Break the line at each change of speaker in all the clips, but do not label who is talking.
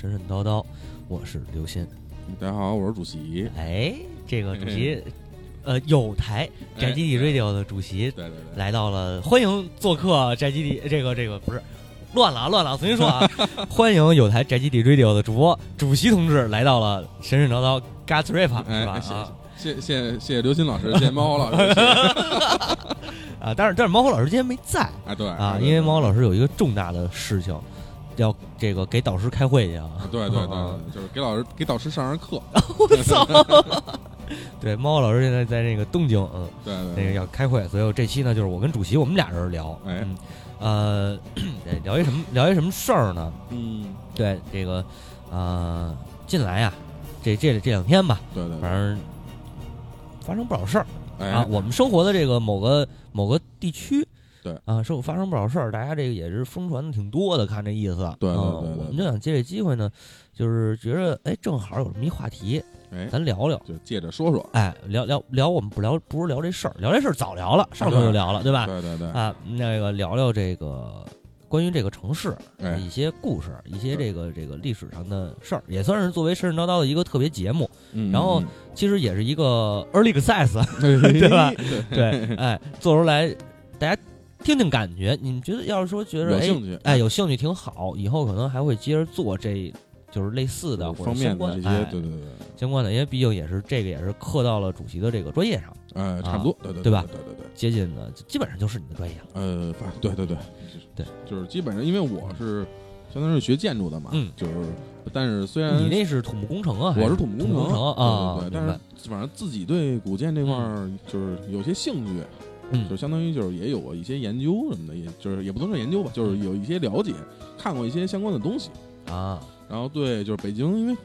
神神叨叨，我是刘鑫。
大家好，我是主席。
哎，这个主席，呃，有台宅基地 Radio 的主席
对对对，
来到了，欢迎做客宅基地。这个这个不是乱了啊乱了啊，重新说啊，欢迎有台宅基地 Radio 的主播主席同志来到了神神叨叨 Got Rap
哎
是吧？
谢
啊
谢谢谢谢谢刘鑫老师，谢谢猫老师。
啊，但是但是猫火老师今天没在
啊，对
啊，因为猫火老师有一个重大的事情，要这个给导师开会去啊。
对对
啊
对，就是给老师给导师上上课。
我操！对，猫老师现在在那个东京，嗯，
对对，
那个要开会，所以我这期呢，就是我跟主席我们俩人聊，
哎
嗯，呃，对 聊一什么聊一什么事儿呢？
嗯，
对，这个呃，近来呀，这这这两天吧，
对对，
反正发生不少事儿
哎
啊。我们生活的这个某个某个地区，
对
啊，是发生不少事儿，大家这个也是疯传的挺多的，看这意思。
对对
啊
对对
我们就想借这机会呢，就是觉着哎，正好有这么一话题，
哎，
咱聊聊。
就借着说说。
哎，聊聊聊，我们不聊，不是聊这事儿，聊这事儿早聊了，上周就聊了，对吧？
对对对，
啊，那个聊聊这个关于这个城市
哎
一些故事，一些这个这个历史上的事儿，也算是作为神神叨叨的一个特别节目。
嗯
然后其实也是一个 early access，
对
对吧
对，
对，哎，做出来大家听听感觉，你们觉得要是说觉得哎
有兴趣，
哎有兴趣挺好，以后可能还会接着做这。就是类似的或者相关
的这些，
哎
对对对，
相关的，因为毕竟也是这个也是刻到了主席的这个专业上，
哎，差不多，对对
对吧
对对对。
接近的基本上就是你的专业了。
呃，反对对对，
对，
就是基本上，因为我是相当于是学建筑的嘛，
嗯
就是，但是虽然
你那是土木工程啊？
我
是
是土木工
工程啊，
对对对，但是反正自己对古建这块儿就是有些兴趣，
嗯。
就相当于就是也有过一些研究什么的，也就是也不能说研究吧，就是有一些了解，看过一些相关的东西，
啊，
然后对就是北京，因为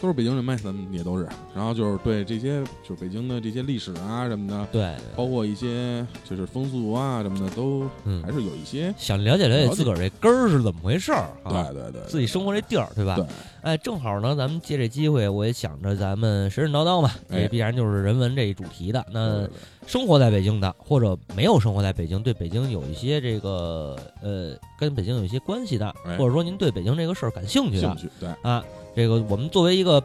都是北京人嘛，咱们也都是，然后就是对这些就是北京的这些历史啊什么的，
对，
包括一些就是风俗啊什么的，都
嗯
还，是有一些，
想了解了解自个儿这根儿是怎么回事儿啊？
对对对，
自己生活这地儿，对吧？
对，
哎，正好呢，咱们借这机会，我也想着咱们神神叨叨嘛，
哎
也必然就是人文这一主题的。
对
那生活在北京的，或者没有生活在北京，对北京有一些这个呃，跟北京有一些关系的，
哎
或者说您对北京这个事儿感兴趣的
兴趣对。
啊，这个我们作为一个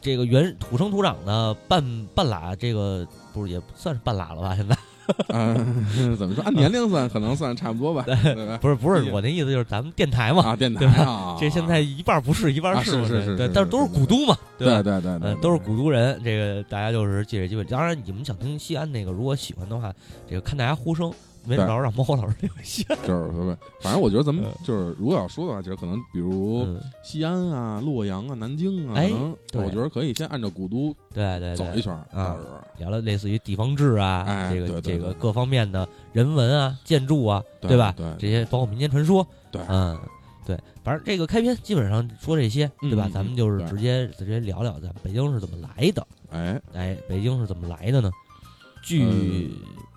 这个原土生土长的半半拉，这个不是也不算是半拉了吧？现在
嗯，怎么说？按年龄算，可能算差不多吧，对？
不是不是我那意思就是咱们电台嘛，
啊，电台
对吧
啊，
这现在一半不是一半
啊
是，
是是是
对，但是都是古都嘛，
对对对对
嗯，，都是古都人，这个大家就是借这机会。当然，你们想听西安那个，如果喜欢的话，这个看大家呼声，没准
对
到时候让猫老师留下。
就是反正我觉得咱们
嗯
就是，如果要说的话，就是可能比如
嗯，
西安啊、洛阳啊、南京啊，
哎
可能我觉得可以先按照古都
对对对，
走一圈儿，
啊
到时候
聊聊类似于地方志啊，
哎
这个这个各方面的人文啊、建筑啊，
对
吧？
对
这些包括民间传说，
对
嗯，对，反正这个开篇基本上说这些，对吧
嗯？
咱们就是直接直接聊聊咱们北京是怎么来的。
哎，
哎，北京是怎么来的呢？据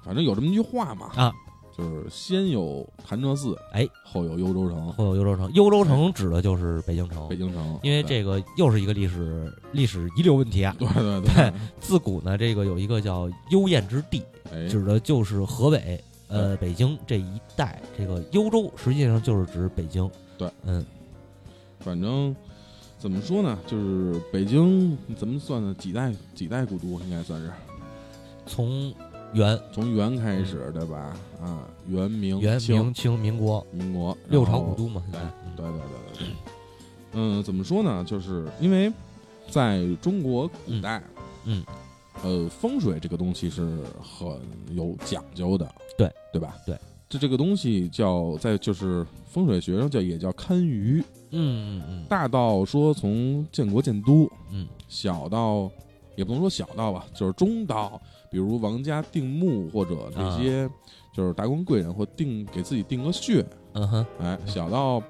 反正有这么一句话嘛，
啊，
就是先有潭柘寺，
哎，
后有幽州城，
后有幽州城，幽州城指的就是北京城
北，京城，
因为这个又是一个历史历史遗留问题啊。
对对
对，自古呢，这个有一个叫幽燕之地，
哎，
指的就是河北呃北京这一带。这个幽州实际上就是指北京。
对，
嗯，
反正怎么说呢，就是北京怎么算呢？几代几代古都应该算是
从元、
从元开始，对吧？啊，元明
元、明清、民国
民国
六朝古都嘛，现在
对
嗯
对对对对。嗯，怎么说呢？就是因为在中国古代，
嗯
呃，风水这个东西是很有讲究的，
对
对吧？
对，
这这个东西叫在就是风水学上叫也叫堪舆，
嗯嗯嗯
大到说从建国建都，
嗯
小到也不能说小到吧，就是中到，比如王家定墓或者这些就是达官贵人或定给自己定个穴，
嗯嗯哼，
哎，小到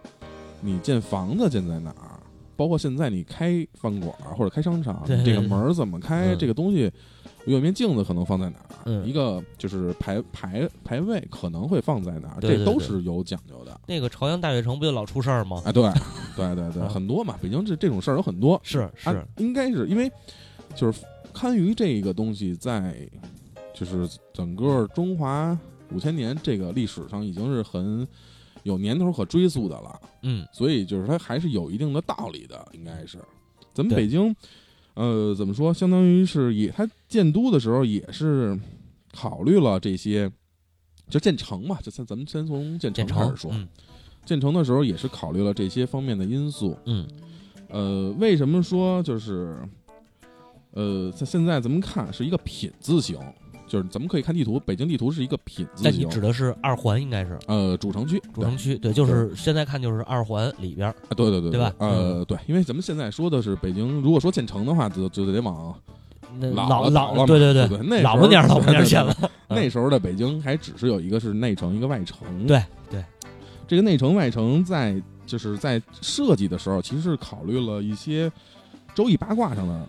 你建房子建在哪儿，包括现在你开饭馆儿或者开商场，这个门儿怎么开，
嗯。
这个东西有一面镜子可能放在哪儿，
嗯。
一个就是排排排位可能会放在哪儿，
对对
这都是有讲究的。
那个朝阳大悦城不就老出事儿吗？
哎，对，对对对，
啊
很多嘛，北京这这种事儿有很多，
是是。
啊，应该是因为就是堪舆这个东西在就是整个中华五千年这个历史上已经是很有年头可追溯的了，
嗯
所以就是它还是有一定的道理的，应该是。咱们北京，呃，怎么说？相当于是也，它建都的时候也是考虑了这些，就建成嘛，就咱咱们先从建成开始说。
嗯
建成的时候也是考虑了这些方面的因素。
嗯
呃，为什么说就是，呃，在现在咱们看是一个品字形，就是咱们可以看地图，北京地图是一个品字形。
但你指的是二环，应该是？
呃，主城区，
主城区，对，就是现在看就是二环里边儿，
啊，对对对
对。吧？
呃，对，因为咱们现在说的是北京，如果说建成的话，就就得往
那
老
老
了
对对
对。对那
老不点儿老不点儿
对对
线了，
那时候的北京还只是有一个是内城，一个外城。
对对，
这个内城外城在就是在设计的时候，其实是考虑了一些周易八卦上的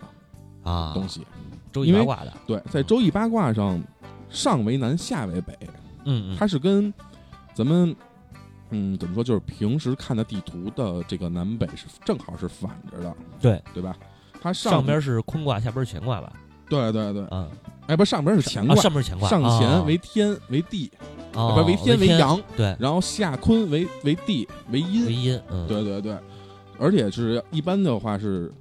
啊，
东西。
周易八卦的，
对，在周易八卦上，上为南，下为北，
嗯嗯，
它是跟咱们嗯怎么说，就是平时看的地图的这个南北是正好是反着的，
对
对吧？它
上边是坤卦，下边是乾卦吧？
对对对，
嗯，
哎，不，上边是乾
啊
卦，
上边是乾卦，
上乾
啊
为天为地，
哦
不为天
为
阳，
对，
然后下坤为为地为阴，
为阴，嗯，
对对对，而且是一般的话是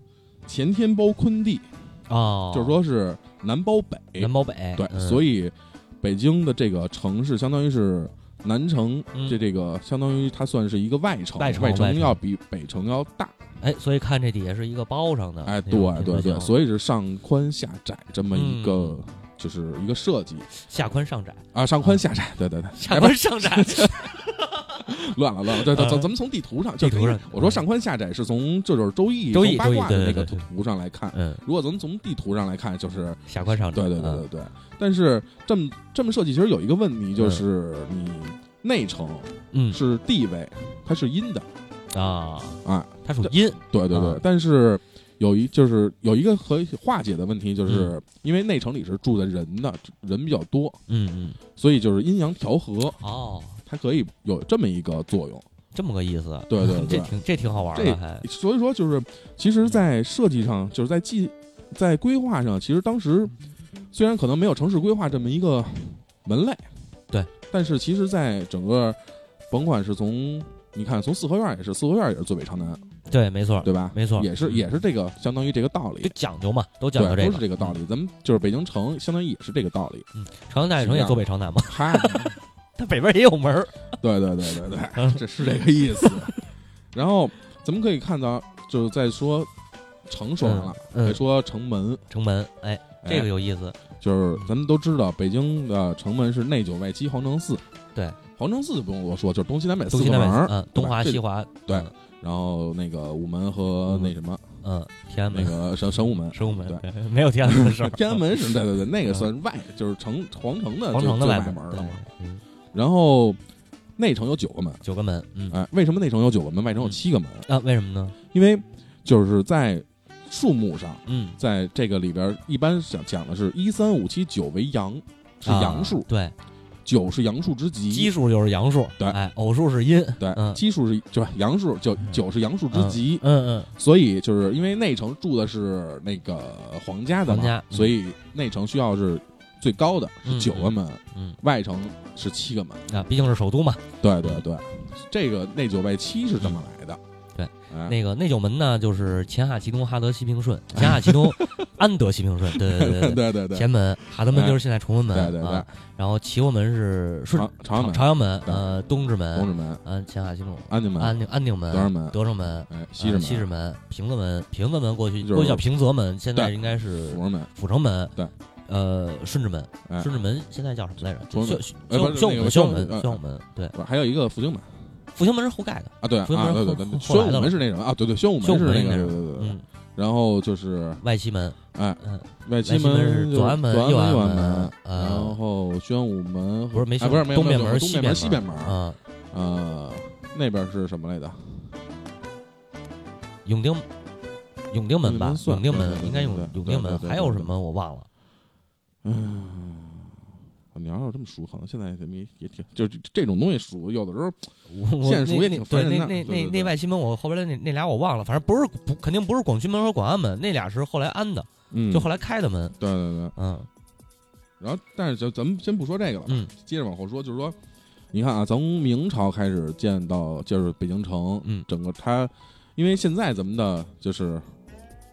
前天包坤地，
哦，
就是说是南包北，
南包北，
对，
嗯。
所以北京的这个城市相当于是南城，
嗯。
这这个相当于它算是一个外城，
外城外城
要比北城要大，
哎，所以看这底下是一个包上的，
哎，对对对，所以是上宽下窄这么一个。
嗯。
就是一个设计。
下宽上窄，
啊，上宽下窄，对对对，
下宽上窄，
乱了乱了，对对，
嗯。
咱咱们从地图上，就
地图上
我说上宽下窄是从这就是周易
周易
从八卦的那个图上来看，
嗯，
如果咱们从地图上来看，就是
下宽上窄，
对对对
嗯
对对。但是这么这么设计，其实有一个问题，就是你内城
嗯。
是地位，它是阴的
啊。
啊，
它属阴，
对对对
啊。
但是有一就是有一个可以化解的问题，就是
嗯。
因为内城里是住的人的，人比较多，
嗯嗯，
所以就是阴阳调和，
哦，
它可以有这么一个作用。
这么个意思，
对对
这
对。
挺这挺好玩
这
的，还
所以说，就是其实，在设计上，就是在计在规划上，其实当时虽然可能没有城市规划这么一个门类，
对，
但是其实，在整个甭管是从你看，从四合院也是，四合院也是坐北朝南，
对，没错，
对吧？
没错，
也是也是这个相当于这个道
就
理，
讲究嘛，都讲究
都是这个道理。咱们就是北京城，相当于也是这个道理。
嗯朝阳大悦城也坐北朝南嘛，
嗨，
它北边也有门儿，
对对对对对，
嗯
这是这个意思。然后咱们可以看到，就是在说城说完了，
嗯
再说城门。
城门，哎，这个
哎
有意思，
就是咱们都知道，北京的城门是内九外七皇城四。
对，
皇城四就不用多说，就是东西南北四
东西南北
个门儿，
嗯，东华西华，
对
嗯
然后那个午门和
嗯
那什么，
嗯，天安
那
门、
个神神武门。
神武门，
对
对，没有天安门的事儿，
天安门是对对对，那个算外，就是城皇城的
皇城的
最
外门
外门了嘛。
对嗯，
然后内城有九个门，
九个门，嗯，
哎，为什么内城有九个门，外城有
嗯
七个门？
啊，为什么呢？
因为就是在数目上，
嗯，
在这个里边，一般讲讲的是一三五七九为阳，是
啊
阳数，
对，
九是阳数之极，
奇数就是阳数，
对。
哎，偶数是阴，
对，
嗯。
奇数是就阳数，就
嗯。
九是阳数之极，
嗯嗯，
所以就是因为内城住的是那个皇家的嘛，
皇家嗯。
所以内城需要是最高的是
嗯
九个门，
嗯。
外城是七个门。
啊，毕竟是首都嘛。
对对对，这个内九外七是这么来的。
对
哎，
那个内九门呢，就是前哈齐东哈德西平顺，前哈齐东 安德西平顺，对对对对
对。对对，
前门哈德门就是现在崇文门，
对对对。
啊，然后齐国门是顺
朝朝阳门。
朝阳门，呃，东直门，
东直门、
嗯，前哈齐东，
安定门、
安定安定门，
德胜门。
德胜门，
哎西直
西直门，平子门，平子门过去
就是
过去叫平泽门，现在应该是
阜成门，
阜成门，
对，
呃，顺治门，
哎，
顺治门现在叫什么来着？修
崇文门
修
呃不是
修武门，宣武门，
修呃
修武门，对，
不还有一个复兴门。
复兴门是后盖的，
啊，对啊，
复兴门
对对
后
对，宣武
后来的。
门是那什么啊？对对，宣武
修
门是那个，
应该是
对对对对。
嗯，
然后就是
外戚门，
哎，
嗯，
外戚
门是
就是
左安门
左
右安
安
门呃
然后宣武门
不是没
不是没有
东边门西边门。
西边门，
嗯，
呃，那边是什么来的？
永定永定门吧
永定门，
应该永永定门，还有什么我忘了。
嗯，你要是这么数，可能现在也也也挺，就是这种东西数，有的时候
我我
现数也挺烦人的
那那那那外戚门，我后边的那那俩我忘了，反正不是不肯定不是广渠门和广安门，那俩是后来安的，
嗯，
就后来开的门。
对对对。
嗯
然后，但是咱咱们先不说这个了，
嗯
接着往后说，就是说，你看啊，从明朝开始建到就是北京城，
嗯
整个它，因为现在咱们的就是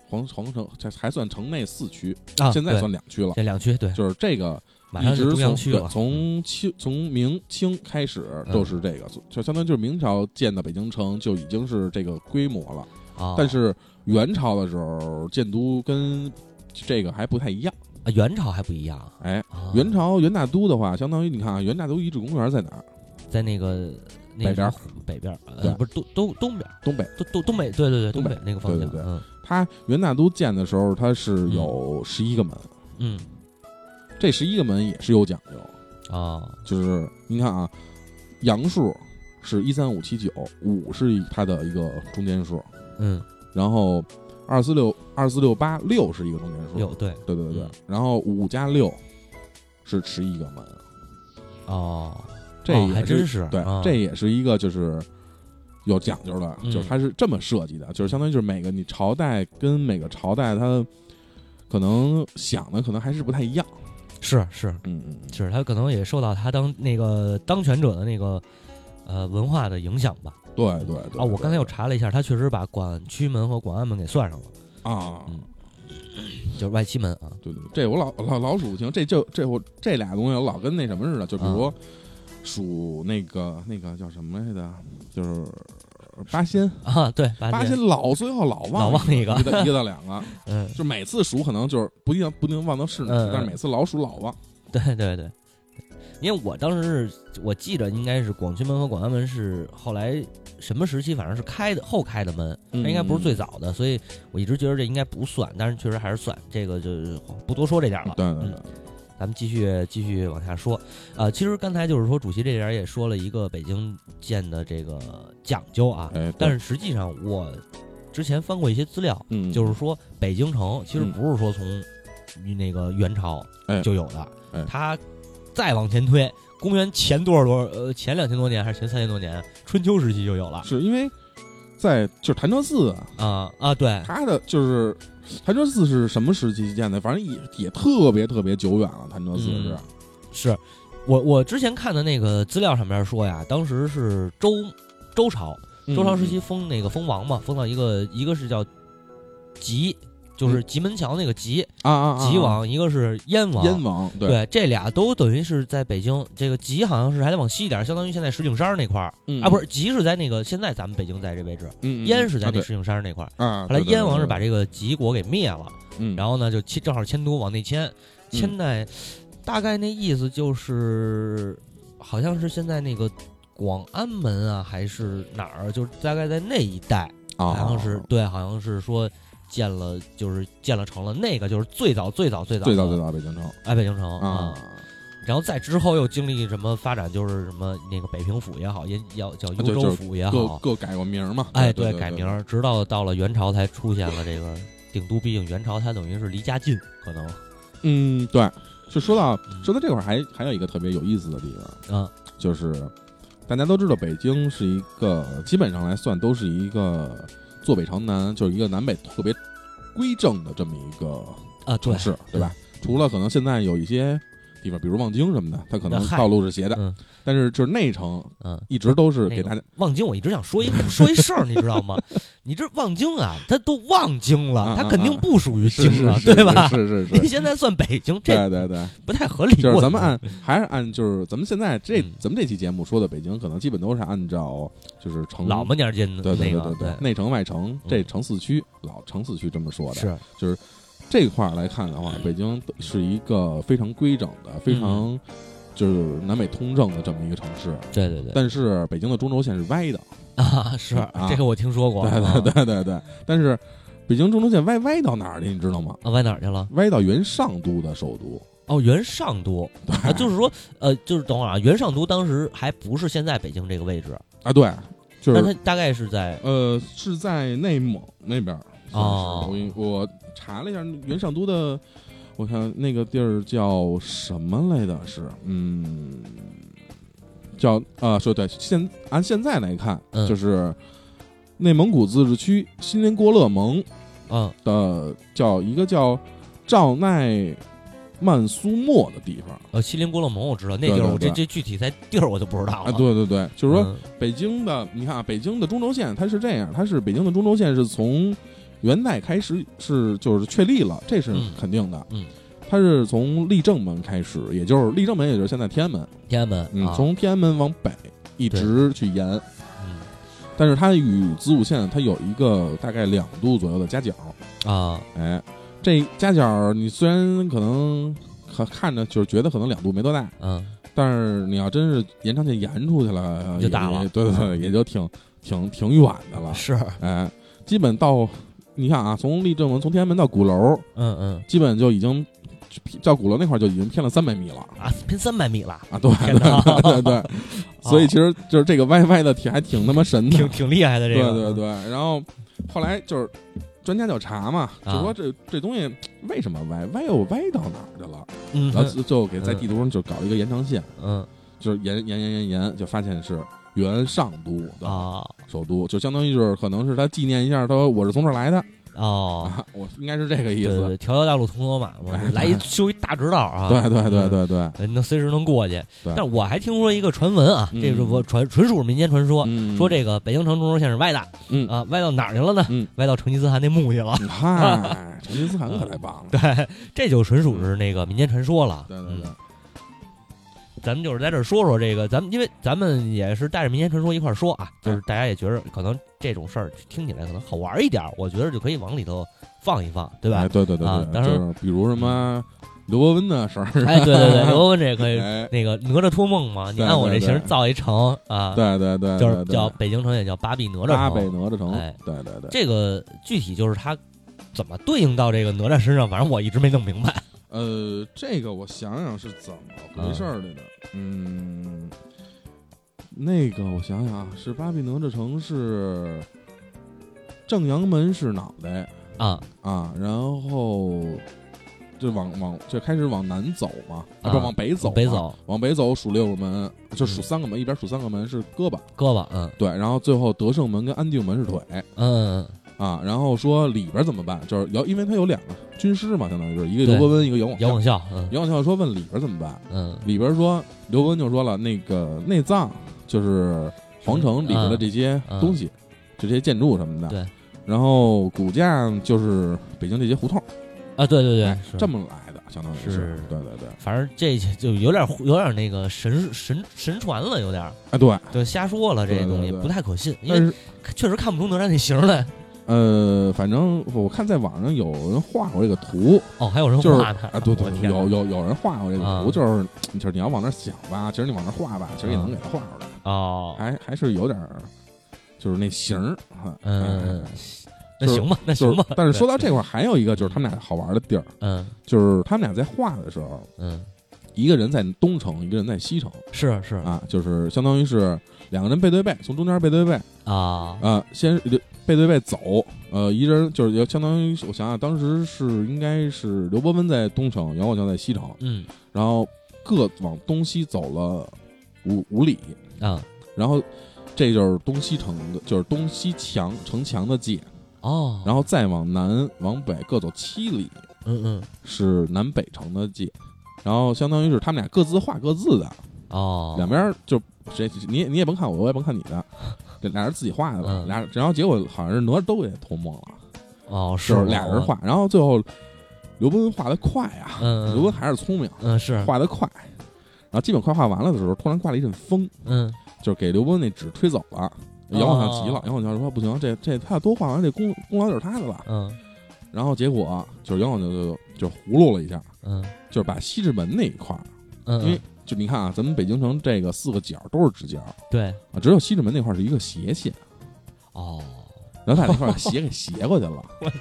皇皇城这还算城内四区，
啊，
现在
对
算两区了。
这两区对，
就是这个
马上
一直
是中央
从对
区了，
从清从明清开始
嗯
都是这个，就相当于就是明朝建的北京城就已经是这个规模了。
啊，
但是元朝的时候建都跟这个还不太一样。
啊元朝还不一样，
哎，
啊
元朝元大都的话，相当于你看啊，元大都遗址公园在哪儿？
在那个那
北边儿
北边儿，
对
呃，不是东东东边儿，
东北。
东东东北，对对对，
东北
那个方向，
对对对
嗯。
它元大都建的时候，它是有十一个门，
嗯。
这十一个门也是有讲究。
啊。
就是您看啊，阳数是一三五七九，五是它的一个中间数，
嗯。
然后二四六二四六八六是一个中间数，
有对
对对对然后五加六是十一个门，
哦，
这也
哦还真是
对
啊，
这也是一个就是有讲究的，
嗯
就是它是这么设计的，就是相当于就是每个你朝代跟每个朝代它可能想的可能还是不太一样，
是是
嗯嗯，就
是，他可能也受到他当那个当权者的那个呃文化的影响吧。
对对对。
啊，我刚才又查了一下，他确实把广渠门和广安门给算上了，
啊，
嗯就是外七门啊。
对对，对这我老老老数不清，这就这我这俩东西我老跟那什么似的，就比如说数那个那个叫什么来着，就是八仙，
啊，对，八
八
仙
仙老最后老忘
老忘一个
一个。一到两个，
嗯，
就每次数可能就是不一定不一定忘到是哪
嗯嗯。
个，但是每次老数老忘。
对对对，因为我当时是我记着应该是广渠门和广安门是后来什么时期，反正是开的后开的门，它应该不是最早的，所以我一直觉得这应该不算，但是确实还是算，这个就是不多说这点了。
对对对，
咱们继续继续往下说，呃，其实刚才就是说主席这点也说了一个北京建的这个讲究啊，
哎，
但是实际上我之前翻过一些资料，
嗯，
就是说北京城其实
嗯
不是说从那个元朝
哎
就有的，
哎
它再往前推，公元前多少多少呃前两千多年还是前三千多年，春秋时期就有了
是因为在就是潭柘寺啊，
啊啊对，
它的就是潭柘寺是什么时期建的？反正也也特别特别久远了。潭柘寺是
嗯是我我之前看的那个资料上面说呀，当时是周周朝。周朝时期封那个封王嘛，封到一个一个是叫吉，就是吉门桥那个吉
啊啊啊，
吉王，一个是燕王。
燕王对，
这俩都等于是在北京。这个吉好像是还得往西一点，相当于现在石景山那块儿
嗯
啊，不是吉是在那个现在咱们北京在这位置，燕是在那石景山那块儿。
啊，
后来燕王是把这个吉国给灭了，
嗯，
然后呢就迁正好迁都往内迁，迁在大概那意思就是，好像是现在那个广安门啊，还是哪儿，就是大概在那一带。
啊，
好像是对，好像是说建了，就是建了城了。那个就是最早最早最早
最早最早北京城
哎，北京城
啊，
然后再之后又经历什么发展，就是什么那个北平府也好，也要叫幽州府也好，
各各改过名嘛，
哎，
对，
改名，直到到了元朝才出现了这个定都。毕竟元朝它等于是离家近，可能
嗯，对。就说到说到这块儿，还还有一个特别有意思的地方，
嗯
就是大家都知道，北京是一个基本上来算都是一个坐北朝南，就是一个南北特别规正的这么一个
啊，
城，市，对吧？除了可能现在有一些地方，比如望京什么的，它可能道路是斜的，
嗯
但是就是内城
嗯。
一直都是给大家
望京，我一直想说一 说一事儿，你知道吗？你这望京啊，它都望京了，
啊
它肯定
啊
不属于京了，
是
对吧？
是是
是
是，
现在算北京，这
对对对，
不太合理。
就是咱们按还是按就是咱们现在这
嗯
咱们这期节目说的北京，可能基本都是按照就是城
老么年间的
对对
那个
对对，内城外城
嗯
这城四区老城四区这么说的，
是
这块儿来看的话，北京是一个非常规整的、非常就是南北通正的这么一个城市。
对对对
但是北京的中轴线是歪的，
啊，是
啊
这个我听说过。
对
啊
对对对对。但是北京中轴线歪歪到哪儿去？你知道吗？
啊，歪哪儿去了？
歪到原上都的首都。
哦，元上都啊，就是说，呃，就是等会儿啊，元上都当时还不是现在北京这个位置，
啊，对，就是
但它大概是在
呃是在内蒙那边啊。
哦
我我查了一下原上都的，我看那个地儿叫什么来的？是嗯，叫啊，说对，现按现在来看，
嗯
就是内蒙古自治区锡林郭勒盟
嗯
的叫一个叫赵奈曼苏莫的地方
呃，锡林郭勒盟我知道那地儿，我这
对对对
这具体在地儿我就不知道了。
啊。对对对，就是说
嗯
北京的，你看啊，北京的中轴线它是这样，它是北京的中轴线是从元代开始是就是确立了，这是
嗯。
肯定的。
嗯，
它是从立正门开始，也就是立正门，也就是现在天安门，
天安门。
嗯，
啊，
从天安门往北一直去延，
嗯。
但是它与子午线它有一个大概两度左右的夹角，
啊，
哎，这夹角你虽然可能可看着就是觉得可能两度没多大，
嗯。
但是你要真是延长线延出去了，
就大了
对对，也就挺挺挺远的了。
是，
哎，基本到你看啊，从立正门从天安门到鼓楼，
嗯嗯
基本就已经到鼓楼那块就已经偏了三百米了
啊，偏三百米了，
啊！对对对对，所以其实就是这个歪歪的挺还挺他妈神的，
挺挺厉害的这个，
对对对。然后后来就是专家就查嘛，就
啊
说这这东西为什么歪，歪又歪到哪儿去了？
嗯
然后就就给在地图上就搞一个延长线，
嗯
就是延延延延延，就发现是元上都
啊。
首都，就相当于就是可能是他纪念一下，他说我是从这儿来的。
哦，
啊，我应该是这个意思。
对对对，条条大路通罗马嘛
哎，
来一修一大直道啊，
对对对对对，
对，能随时能过去。但我还听说一个传闻啊，
嗯。
这是我传纯属民间传说，
嗯。
说这个北京城中轴线是歪的。
嗯。
啊，歪到哪儿去了呢？
嗯，
歪到成吉思汗那墓去了。
嗨，成吉思汗可太棒了。
对，这就纯属是那个民间传说了。
对对对。
嗯，咱们就是在这儿说说这个，咱们因为咱们也是带着民间传说一块儿说啊，就是大家也觉得可能这种事儿听起来可能好玩一点儿，我觉得就可以往里头放一放，对吧
哎？对对对对，
啊当时
就是比如什么刘伯温的事儿，
哎，对对对，刘伯温这可以。
哎，
那个哪吒托梦嘛，你按我这
对对
形造一城啊，
对对对，
就是叫北京城也叫八臂哪吒
城八
臂。
哪吒城
哎，
对对对。
这个具体就是他怎么对应到这个哪吒身上，反正我一直没弄明白。
呃，这个我想想是怎么回事儿来的。嗯，那个我想想啊，是巴比哪吒城是正阳门是脑袋
啊。
啊，然后就往往就开始往南走嘛，啊，不
啊
往北走嘛，
北走。
往北走数六个门，就数
嗯
三个门，一边数三个门是胳膊，
胳膊，嗯。
对，然后最后德胜门跟安定门是腿。
嗯
啊，然后说里边怎么办？就是姚，因为他有两个军师嘛，相当于是一个
对
刘伯温，一个姚广孝。
姚广孝，嗯
姚广孝说问里边怎么办？
嗯
里边说刘伯温就说了，那个内脏就是皇城里边的这些
嗯
东西，就这些建筑什么的。
对。
然后骨架就是北京这些胡同，
啊，对对对
这么来的，相当于
是
对对对，
反正这就有点有点那个神神神传了，有点儿
哎对，
就瞎说了，这
对对
东西
对
不太可信，因为确实看不出哪吒那形来。
呃，反正我看在网上有人画过这个图，
哦，还有人
就是
画呢
啊，对对有有有人画过这个
啊。
图，就是就是你要往那儿想吧，其实你往那儿画吧，其实也能给它画出来，
哦，
还还是有点儿就是那形儿啊，
嗯那行吧，那
就是
行吧。
但是说到这块儿，还有一个就是他们俩好玩的地儿，
嗯。
就是他们俩在画的时候，
嗯，
一个人在东城，一个人在西城。
是是。
啊，就是相当于是两个人背对背，从中间背对背。
啊，
啊，先背对背走，呃，一人就是也相当于我想想，当时是应该是刘伯温在东城，杨广强在西城，
嗯
然后各往东西走了五五里，
啊。
然后这就是东西城的，就是东西墙城墙的界，
哦，
然后再往南往北各走七里
嗯嗯
是南北城的界，然后相当于是他们俩各自画各自的，
哦，
两边就谁你也你也甭看我，我也甭看你的，这俩人自己画的吧，
嗯。
俩然后结果好像是哪吒都给托梦了，
哦
就是俩人，画，然后最后刘伯温画的快啊，
嗯，
刘伯温还是聪明，
嗯是。
画的快，然后基本快画完了的时候，突然刮了一阵风。
嗯。
就是给刘伯温那纸吹走了。杨广强急了
哦，
杨广强说：“不行，这这他要多画完，这功功劳就是他的了。
嗯”
然后结果就是杨广强就就葫芦了一下，
嗯。
就是把西直门那一块儿，
嗯，
因为就你看啊，咱们北京城这个四个角都是直角
对。
啊，只有西直门那块是一个斜线，
哦，
然后他把那块儿斜给斜过去了，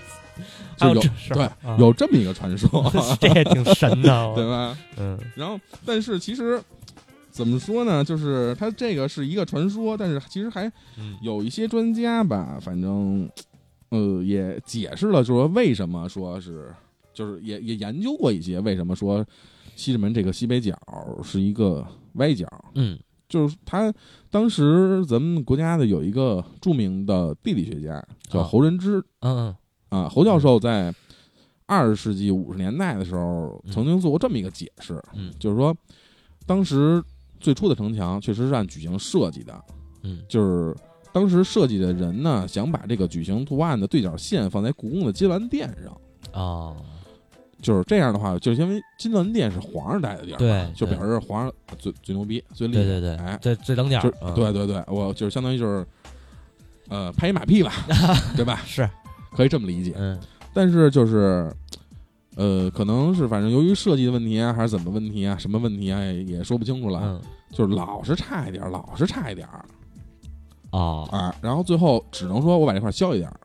还
就有对
啊。
有这么一个传说，
这也挺神的，
对吧？
嗯。
然后，但是其实怎么说呢？就是它这个是一个传说，但是其实还
嗯。
有一些专家吧，反正呃也解释了，说为什么说是，就是也也研究过一些为什么说西直门这个西北角是一个歪角，
嗯。
就是他当时咱们国家的有一个著名的地理学家叫
啊
侯仁之
嗯
啊，侯教授在二十世纪五十年代的时候，
嗯
曾经做过这么一个解释，
嗯。
就是说，当时最初的城墙确实是按矩形设计的，
嗯。
就是当时设计的人呢，想把这个矩形图案的对角线放在故宫的金銮殿上。
哦，
就是这样的话，就是因为金銮殿是皇上待的地儿，
对
就表示皇上最最牛逼、最厉害。
对对对，
哎，
最最等点儿，嗯
对对对，我就是相当于就是，呃，拍一马屁吧，对吧？
是，
可以这么理解。
嗯
但是就是，呃，可能是反正由于设计的问题啊，还是怎么问题啊，什么问题啊，也也说不清楚了。
嗯
就是老是差一点儿，老是差一点儿
哦，
啊。然后最后只能说我把这块儿削一点儿，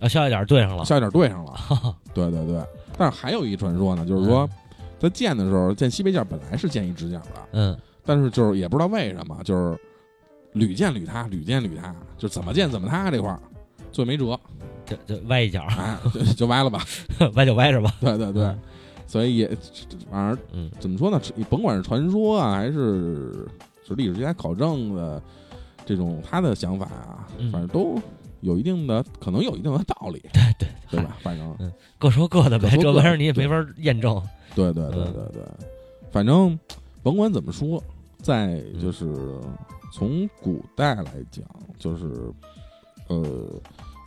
啊，削一点儿对上了，
削一点儿对上了。对对对。但是还有一传说呢，就是说在建的时候建西北角本来是建一直角的，
嗯
但是就是也不知道为什么，就是屡建屡塌，屡建屡塌，就怎么建怎么塌这块儿，最没辙，
这这歪一角，
哎，就就歪了吧。
歪就歪着吧，
对对对，所以也反正
嗯
怎么说呢？你甭管是传说啊，还是是历史学家考证的这种他的想法啊，
嗯
反正都有一定的可能有一定的道理，
对对
对。吧？反正
各说各的呗，这玩意儿你也没法验证，
对对对
嗯。
对。对，反正甭管怎么说，在
嗯。
就是从古代来讲，就是呃，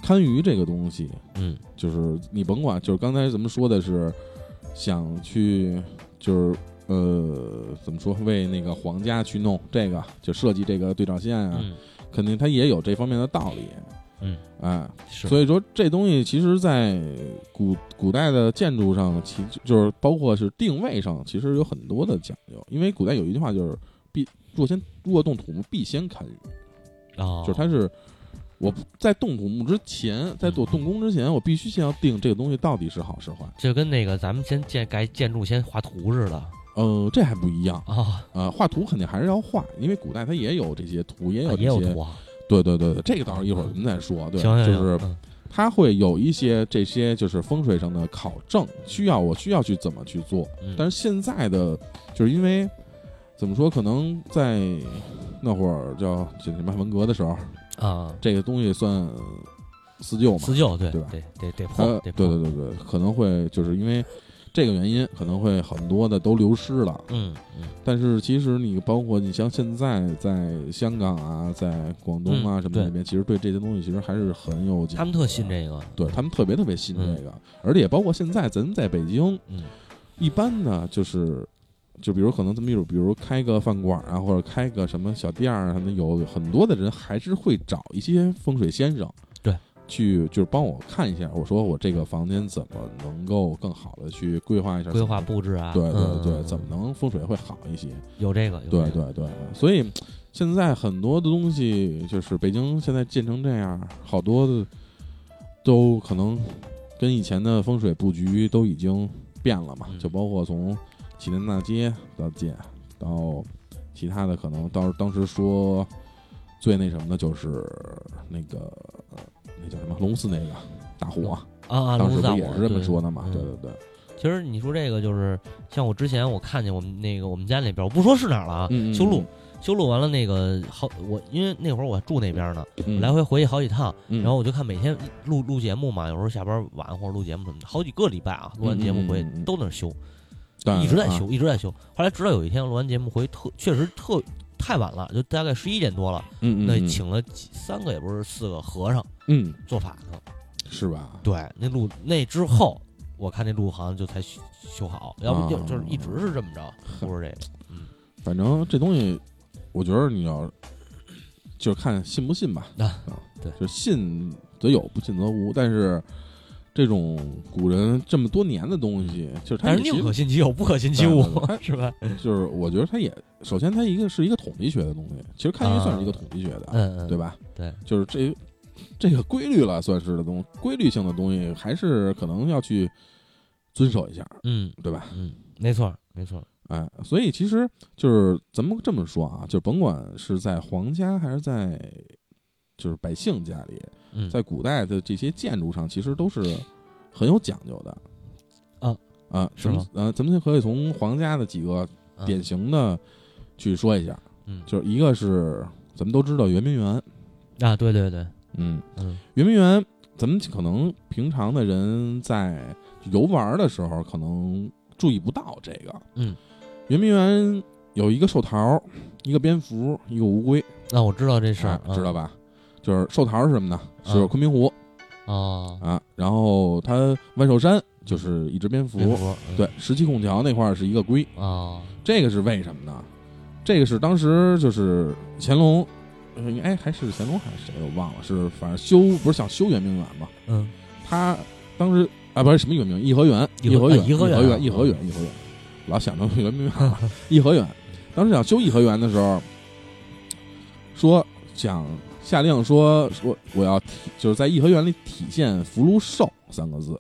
堪舆这个东西，
嗯。
就是你甭管，就是刚才咱们说的是想去，就是呃，怎么说，为那个皇家去弄这个，就设计这个对照线啊，
嗯。
肯定他也有这方面的道理，
嗯，
哎，
是，
所以说这东西其实，在古古代的建筑上，其就是包括是定位上，其实有很多的讲究，因为古代有一句话就是必若先若动土木，必先堪舆，
哦，
就是它是。我在动土木之前，在做动工之前，我必须先要定这个东西到底是好是坏。
就跟那个咱们先建盖建筑先画图似的
呃，这还不一样。
啊，
呃，画图肯定还是要画，因为古代它也有这些图，也有这些。
也有图啊，
对对对对，这个到时候一会儿咱们再说。对，
行行行，
就是
嗯
它会有一些这些就是风水上的考证，需要我需要去怎么去做。
嗯
但是现在的，就是因为怎么说，可能在那会儿叫叫什么文革的时候，
啊，
这个东西算四旧嘛。
四旧对
对吧
对得得
呃
破，
对，对对对，可能会就是因为这个原因，可能会很多的都流失了。
嗯嗯。
但是其实你包括你像现在在香港啊，在广东啊
嗯
什么那边，其实对这些东西其实还是很有。
他们特信这个，
对他们特别特别信
嗯
这个，而且也包括现在咱在北京，
嗯。
一般呢就是，就比如可能这么一种，比如开个饭馆啊，或者开个什么小店儿啊，什么有很多的人还是会找一些风水先生，
对，
去就是帮我看一下，我说我这个房间怎么能够更好的去规划一下，
规划布置啊，
对对对，怎么能风水会好一些？
有这个，有
对
这个。
对对，所以现在很多的东西，就是北京现在建成这样，好多的都可能跟以前的风水布局都已经变了嘛，
嗯。
就包括从启南大街到建到其他的，可能到当时说最那什么的就是那个呃那叫什么龙寺那个大火，
啊啊，
当时
龙大火
不也是这么说的嘛？
嗯。
对对对，
其实你说这个就是像我之前我看见我们那个我们家那边，我不说是哪儿了啊，修路修路完了那个好，我因为那会儿我住那边呢，
嗯。
来回回去好几趟，
嗯。
然后我就看每天录录节目嘛，有时候下班晚或者录节目什么的，好几个礼拜啊，录完节目回都在那儿修，一直在修，一直在修。后来直到有一天录完节目回去特确实特太晚了，就大概十一点多了，那
嗯嗯嗯
请了几三个也不是四个和尚
嗯
做法呢。
是吧？
对，那路那之后，我看那路好像就才修修好，要不就
啊
就是一直是这么着，不是这个。
嗯反正这东西，我觉得你要就是看信不信吧。
啊对
就信则有，不信则无。但是这种古人这么多年的东西，就是他
但是宁可信其有，不可信其无 是吧？
就是我觉得它也首先它一个是一个统计学的东西，其实堪舆算是一个统计学的，对？吧？
对，
就是这这个规律了，算是的东规律性的东西，还是可能要去遵守一下，
嗯
对吧？
嗯，没错没错。
哎，所以其实就是咱们这么说啊，就甭管是在皇家还是在就是百姓家里，
嗯，
在古代的这些建筑上，其实都是很有讲究的。
啊。
啊，
是吗？
咱们呃，咱们就可以从皇家的几个
嗯。
典型的去说一下，
嗯。
就是一个是咱们都知道圆明园，
啊，对对对，
嗯，
嗯。
圆明园咱们可能平常的人在游玩的时候，可能注意不到这个。
嗯，
圆明园有一个寿桃，一个蝙蝠，一个乌龟，
那我知道这事儿
哎，知道吧？就是寿桃是什么呢？是
嗯
昆明湖。
啊，
啊，然后它万寿山就是一只蝙蝠，
蝙蝠嗯。
对，十七孔桥那块儿是一个龟，
啊，
这个是为什么呢？这个是当时就是乾隆，呃哎，还是乾隆还是谁我忘了，是反正修不是想修圆明园嘛？
嗯。
他当时啊不是什么圆明园，颐和园，
颐和
园，
啊颐和园。
颐和园，颐和园，老想着圆明园了，颐和园。当时想修颐和园的时候，说想下令说说我要体就是在颐和园里体现福禄寿三个字，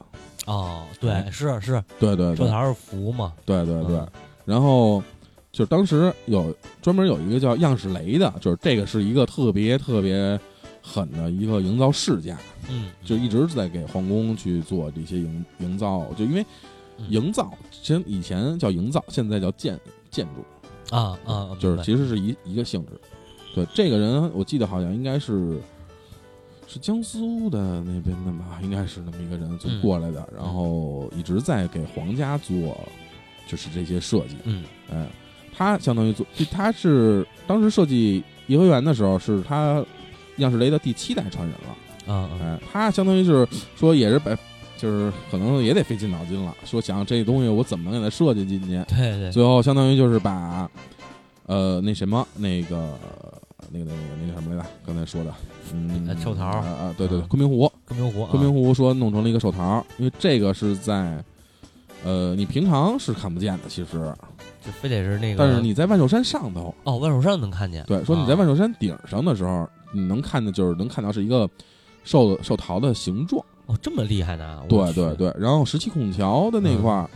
哦，对，是是，
对对对。
寿桃是福嘛，
对对对。
嗯，
然后就是当时有专门有一个叫样式雷的，就是这个是一个特别特别狠的一个营造世家，
嗯，
就一直在给皇宫去做这些营营造，就因为
嗯。
营造，其实以前叫营造，现在叫建建筑，
啊啊，
就是其实是一一个性质。对，这个人我记得好像应该是是江苏的那边的吧，应该是那么一个人过来的，然后一直在给皇家做就是这些设计。
嗯
哎，他相当于做，他是当时设计颐和园的时候，是他样式雷的第七代传人了。
啊啊，
哎，他相当于是说也是把，就是可能也得费尽脑筋了，说想这东西我怎么能给它设计进去。
对对，
最后相当于就是把，呃，那什么那个那个那个那个什么来着？刚才说的，嗯。
呃，寿桃
啊啊，对对，对
嗯
昆明湖，
昆明湖，
昆明湖说弄成了一个寿桃，因为这个是在。呃，你平常是看不见的，其实，
就非得是那个，
但是你在万寿山上头，
哦，万寿山能看见，
对，说你在
啊。
万寿山顶上的时候，你能看的就是能看到是一个寿寿桃的形状，
哦，这么厉害呢，
对对，对。然后十七孔桥的那块儿，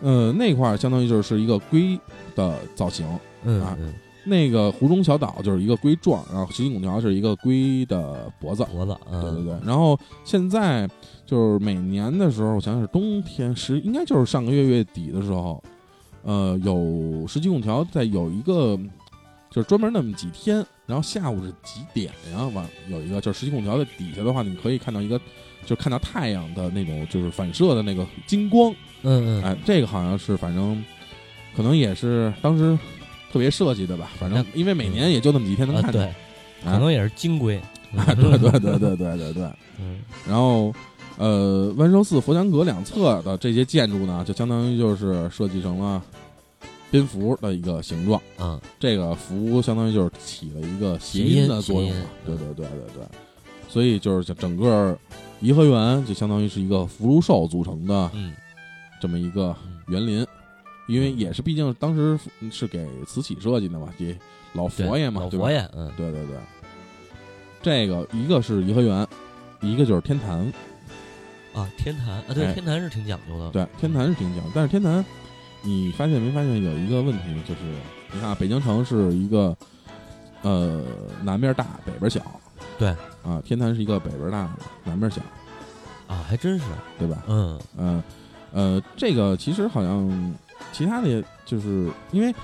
呃，那块儿相当于就是一个龟的造型，啊。
嗯。嗯，
那个湖中小岛就是一个龟状，然后石岐孔桥是一个龟的脖子，
脖子，嗯，
对对对。然后现在就是每年的时候，我想想是冬天十，应该就是上个月月底的时候，呃，有石岐孔桥在有一个就是专门那么几天，然后下午是几点呀？完有一个就是石岐孔桥的底下的话，你可以看到一个，就是看到太阳的那种就是反射的那个金光，
嗯嗯，
哎，这个好像是反正可能也是当时特别设计的吧，反正因为每年也就那么几天能
啊
看见，
对，可能也是金龟，
啊，对对对对对对对。
嗯。
然后，呃，万寿寺、佛香阁两侧的这些建筑呢，就相当于就是设计成了蝙蝠的一个形状。
嗯
这个福相当于就是起了一个谐
谐音
音的作用嘛。对对对对对，所以就是整个颐和园就相当于是一个福禄寿组成的
嗯。
这么一个
嗯，
园林，因为也是毕竟当时是给慈禧设计的嘛，给老佛爷嘛，对
老佛？爷，嗯
对对对，这个一个是颐和园，一个就是天坛。
啊，天坛啊，对，
哎
天坛是挺讲究的，
对，天坛是挺讲，但是天坛，你发现没发现有一个问题，就是你看啊北京城是一个，呃，南边大，北边小。
对。
啊，天坛是一个北边大，南边小，
啊，还真是，
对吧？
嗯
嗯，呃，这个其实好像其他的，就是因为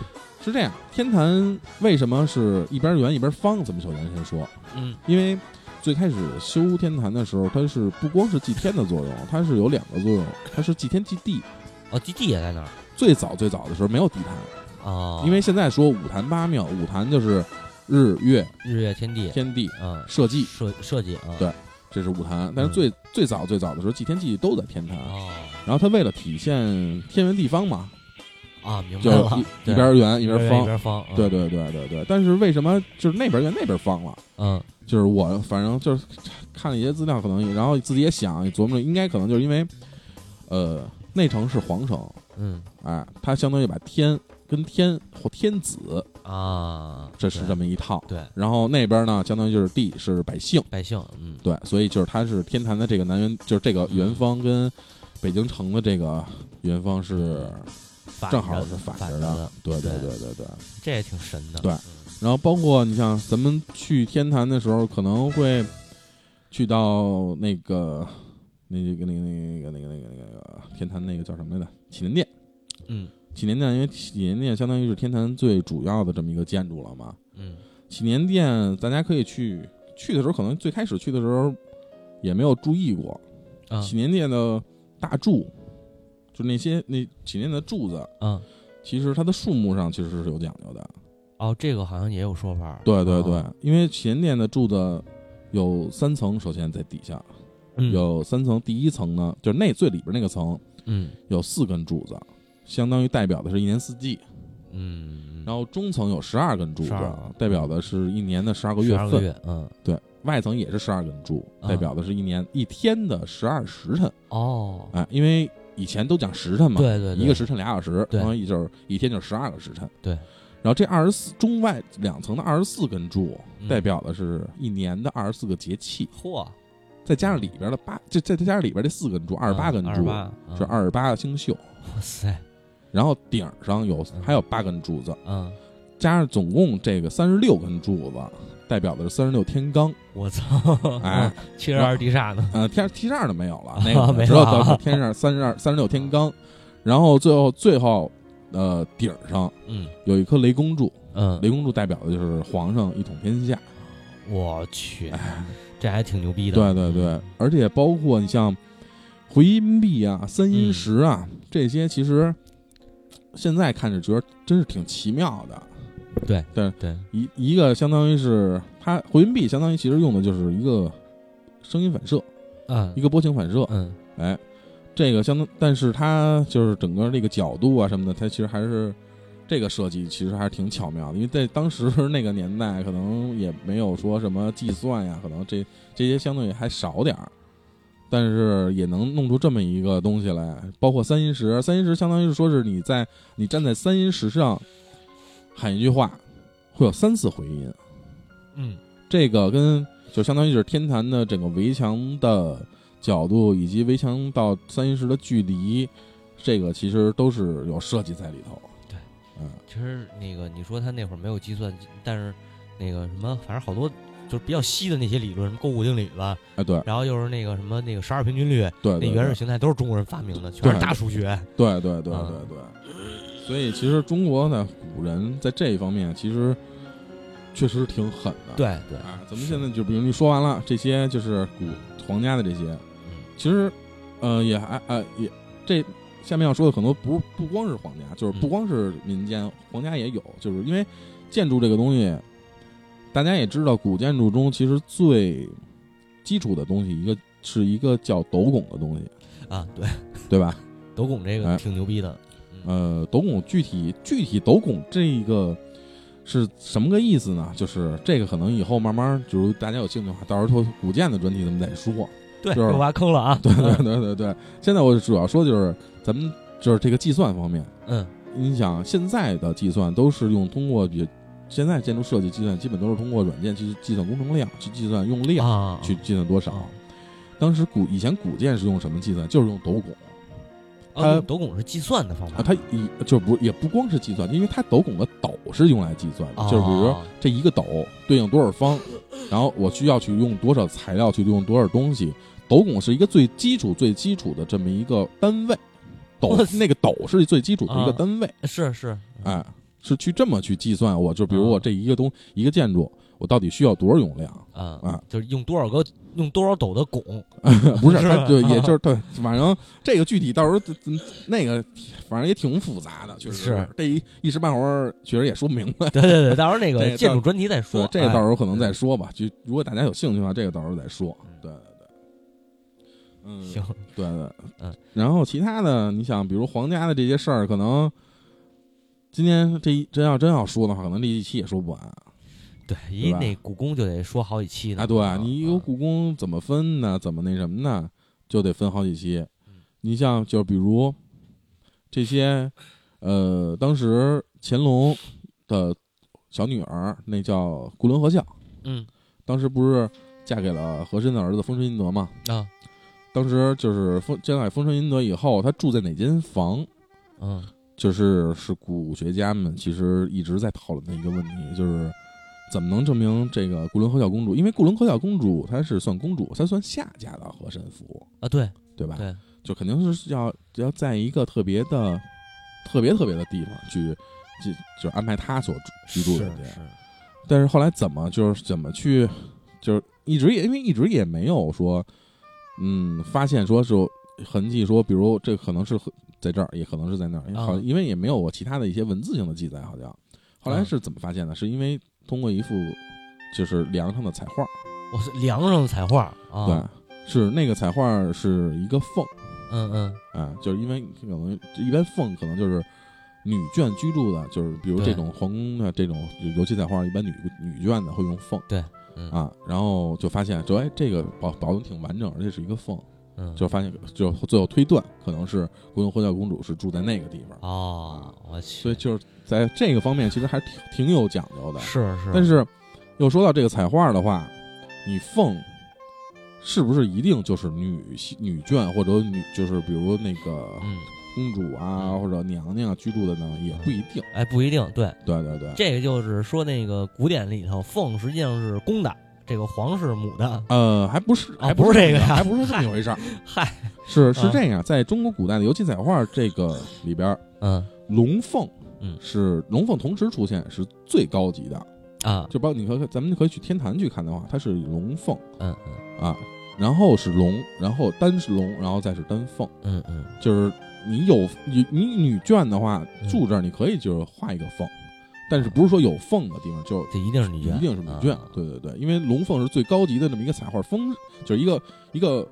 是这样，天坛为什么是一边圆一边方？咱们首先先说，
嗯。
因为最开始修天坛的时候，它是不光是祭天的作用，它是有两个作用，它是祭天祭地。
哦，祭地也在那儿，
最早最早的时候没有地坛，
哦，
因为现在说五坛八庙，五坛就是日月
日月天地，
天地
嗯，
社稷，
设设计啊，
对这是五坛。但是最、最早最早的时候，祭天祭都在天坛。
哦。
然后它为了体现天圆地方嘛，
啊，明白
就
了，
一边圆一边方。
边方，嗯
对，对对对对。但是为什么就是那边圆那边方了？
嗯
就是我反正就是看了一些资料，可能然后自己也想琢磨着，应该可能就是因为，呃，内城是皇城，
嗯
哎，它相当于把天跟天或天子，
啊，
这是这么一套。
对
然后那边呢，相当于就是地是百姓，
百姓，嗯
对，所以就是它是天坛的这个南园，就是这个圆方跟北京城的这个圆方是
反
正好是反
反
着的，对对
对
对对对。
这也挺神的，
对
嗯
然后包括你像咱们去天坛的时候，可能会去到那个那个那个那个那个那个那个天坛那个叫什么来着？祈年殿。
嗯
祈年殿，因为祈年殿相当于是天坛最主要的这么一个建筑了嘛。
嗯
祈年殿，大家可以去去的时候，可能最开始去的时候也没有注意过
啊
祈年殿的大柱，就那些那祈年殿的柱子，
嗯，
其实它的数目上其实是有讲究的。
哦，这个好像也有说法。
对对对，
哦
因为祈年殿的柱子有三层，首先在底下
嗯
有三层，第一层呢就是那最里边那个层
嗯
有四根柱子，相当于代表的是一年四季。
嗯，
然后中层有十二根柱子代表的是一年的十二个月
12个
份。
月，嗯，
对外层也是十二根柱，
啊
代表的是一年一天的十二时辰。
哦，
哎，因为以前都讲时辰嘛，
对对对，
一个时辰俩小时，
对。
相当于就是一天就是十二个时辰。
对。
然后这二十四中外两层的二十四根柱，
嗯
代表的是一年的二十四个节气，
嚯，
再加上里边的八，这再再加上里边这四根柱，二十八根柱是，二十八个星宿。
哇塞，
然后顶上有
嗯。
还有八根柱子，
嗯，
加上总共这个三十六根柱子，代表的是三十六天罡。
我操，
哎，
七十二地煞呢？
呃，天七十二的没有了，那
啊
个
没
只有
有啊
天上三十二三十六天罡，然后最后最后呃顶上
嗯
有一颗雷公柱，
嗯，
雷公柱代表的就是皇上一统天下。
我去，
哎，
这还挺牛逼的。
对对对，而且包括你像回音壁啊、三阴石啊、
嗯
这些，其实现在看着觉得真是挺奇妙的。
对
对
对，
一一个相当于是它回音壁，相当于其实用的就是一个声音反射，
嗯。
一个波形反射。
嗯。
哎，这个相当，但是它就是整个这个角度啊什么的，它其实还是这个设计其实还是挺巧妙的，因为在当时 那个年代，可能也没有说什么计算呀，可能这这些相对还少点儿，但是也能弄出这么一个东西来，包括三音石，三音石相当于是说是你在你站在三音石上喊一句话，会有三次回音，
嗯
这个跟就相当于是天坛的整个围墙的角度以及围墙到三阴石的距离，这个其实都是有设计在里头。
对，
嗯，
其实那个你说他那会儿没有计算，但是那个什么，反正好多就是比较稀的那些理论，什么勾股定理吧，
哎，对
然后又是那个什么那个十二平均律，
对对
那原始形态都是中国人发明的，全是
对
大数学。
对对对对
嗯
对对，所以其实中国的古人在这一方面其实确实挺狠的。
对对，
啊，咱们现在就比如你说完了这些，就是古皇家的这些，
嗯
其实呃也还呃也这下面要说的很多不不光是皇家，就是不
嗯
光是民间，皇家也有，就是因为建筑这个东西，大家也知道，古建筑中其实最基础的东西，一个是一个叫斗拱的东西，
啊，对，
对吧？
斗拱这个
哎
挺牛逼的。
呃，斗拱具体具体斗拱这个是什么个意思呢？就是这个可能以后慢慢，就是大家有兴趣的话，到时候古建的专题咱们再说。
对，
就是
又挖坑了啊！
对对对对对，现在我主要说就是咱们就是这个计算方面，
嗯
你想现在的计算都是用通过比现在建筑设计计算基本都是通过软件去计算工程量，去计算用量，
啊，
去计算多少。
啊
当时古以前古建是用什么计算？就是用斗拱。
啊，
它
斗拱是计算的方法
啊，它一就不也不光是计算，因为它斗拱的斗是用来计算的，就是比如说
哦
这一个斗对应多少方，然后我需要去用多少材料去用多少东西。斗拱是一个最基础、最基础的这么一个单位，斗那个斗是最基础的一个
啊
单位，
是是，
哎，是去这么去计算。我就比如
啊
我这一个东一个建筑，我到底需要多少用量？
啊
啊，
就是用多少个用多少斗的拱，
不是，
是吧
它就也就是 对，反正这个具体到时候嗯那个反正也挺复杂的，确实
是
这一一时半会儿确实也说不明白。
对对对，到时候那
个
个建筑专题再
对
说，，
这个到时
候
候可能再说吧。就如果大家有兴趣的话，这个到时候再说。对对对，嗯，
行，
对对，
嗯。
然后其他的，你想，比如皇家的这些事儿，可能今天这一真要真要说的话，可能这一期也说不完
对，一那故宫就得说好几期呢
啊。对你有故宫怎么分呢？怎么那什么呢？就得分好几期
嗯。
你像，就比如这些，呃，当时乾隆的小女儿，那叫固伦和孝。
嗯
当时不是嫁给了和珅的儿子丰臣英德嘛？
啊
当时就是丰嫁给丰臣英德以后，他住在哪间房？
嗯
就是是古学家们其实一直在讨论的一个问题，就是怎么能证明这个固伦和小公主？因为固伦和小公主她是算公主，她算下嫁的和珅府，
啊，对
对吧？
对，
就肯定是要要在一个特别的、特别特别的地方去，就就安排她所居住的地但是后来怎么就是怎么去，就是一直也因为一直也没有说嗯，发现说是痕迹，说比如这可能是在这儿，也可能是在那儿，
啊
好，因为也没有我其他的一些文字性的记载，好像。后来
嗯
是怎么发现的？是因为通过一幅就是梁上的彩画，
我是梁上的彩画啊，
对，是那个彩画是一个凤，
嗯嗯。
啊，就是因为可能一般凤可能就是女眷居住的，就是比如这种皇宫的这种油漆彩画，一般女女眷的会用凤。
嗯。
啊，然后就发现说，哎，这个保保存挺完整，而且是一个凤，
嗯，
就发现就最后推断可能是国用霍教公主是住在那个地方，
哦，我去，
所以就是在这个方面其实还挺挺有讲究的。
是是，
但是又说到这个彩画的话，你凤是不是一定就是女婿女眷或者女就是比如那个
嗯，
公主啊
嗯
或者娘娘啊居住的呢？也不一定。
哎，不一定，对，
对对对，
这个就是说那个古典里头，凤实际上是公的，这个皇是母的，
呃，还不是，
哦
还
不是这个呀
还不是这么一回事儿。
嗨，
是是
啊
这样，在中国古代的尤其彩画这个里边，
嗯
龙凤，
嗯。
是龙凤同时出现是最高级的。
啊，
就包括你可咱们就可以去天坛去看的话，它是龙凤。
嗯嗯。
啊，然后是龙，然后单是龙，然后再是单凤。
嗯嗯，
就是你有你你女眷的话
嗯
住这儿，你可以就是画一个凤，但是不是说有凤的地方就
这一定是女眷，
一定是女眷。
啊？
对对对，因为龙凤是最高级的这么一个彩画风，就是一个一个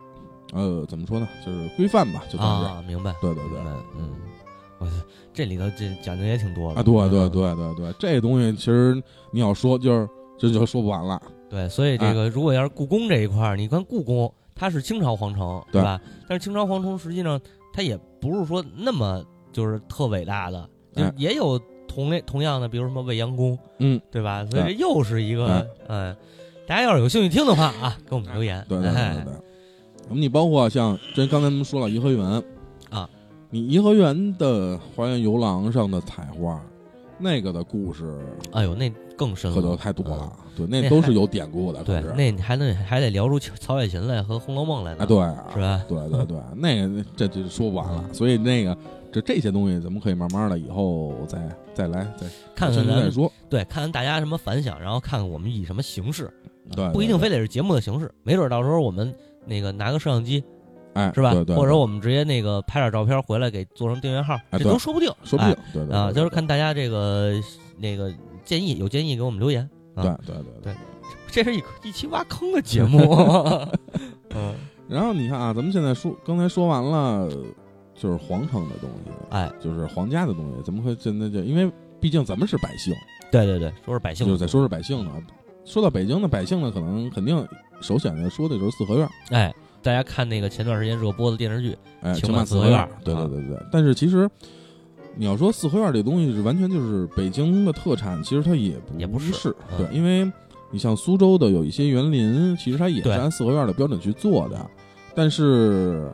呃怎么说呢，就是规范吧，就算是。
啊，明白，
对对对，
嗯，我这里头这讲究也挺多的
啊，对对
嗯
对对对，这东西其实你要说就是这就说不完了。
对，所以
哎
这个如果要是故宫这一块儿，你看故宫它是清朝皇城，
对
吧？但是清朝皇城实际上它也不是说那么就是特伟大的，就
哎
也有同类同样的，比如什么未央宫，
嗯，
对吧？所以这又是一个
哎，
嗯，大家要是有兴趣听的话啊，给我们留言，
对对对
哎
对对。那么你包括像这刚才咱们说了颐和园
啊，
你颐和园的花园游廊上的彩画，那个的故事
哎呦，那更深了，
可就太多了。对，
那
都是有典故的。
嗯。对，那你还能还得聊出曹雪芹来和《红楼梦》来呢，
啊，对，
是吧？
对对对，那个这就说不完了。所以那个这这些东西，咱们可以慢慢的以后再再来再
看看
再说。
对，看看大家什么反响，然后看看我们以什么形式，
对，
不一定非得是节目的形式，没准到时候我们那个拿个摄像机
哎，
是吧？
对对，
或者我们直接那个拍点照片回来给做成订阅号，这都说不定，
说不定
哎，
对对
啊，就是看大家这个那个建议，有建议给我们留言。啊
对对对
对这是一一期挖坑的节目。嗯，
然后你看啊，咱们现在说刚才说完了，就是皇城的东西，
哎，
就是皇家的东西，怎么会现在就因为毕竟咱们是百姓，
对对对，说是百姓，
就是在说是百姓呢。说到北京的百姓呢，可能肯定首选的说的就是四合院，
哎，大家看那个前段时间热播的电视剧，
哎，
情
情满
满四合院
对对对对。但是其实你要说四合院这东西是完全就是北京的特产，其实它也不
也不是
是，
嗯。
对，因为你像苏州的有一些园林，其实它也是按四合院的标准去做的，但是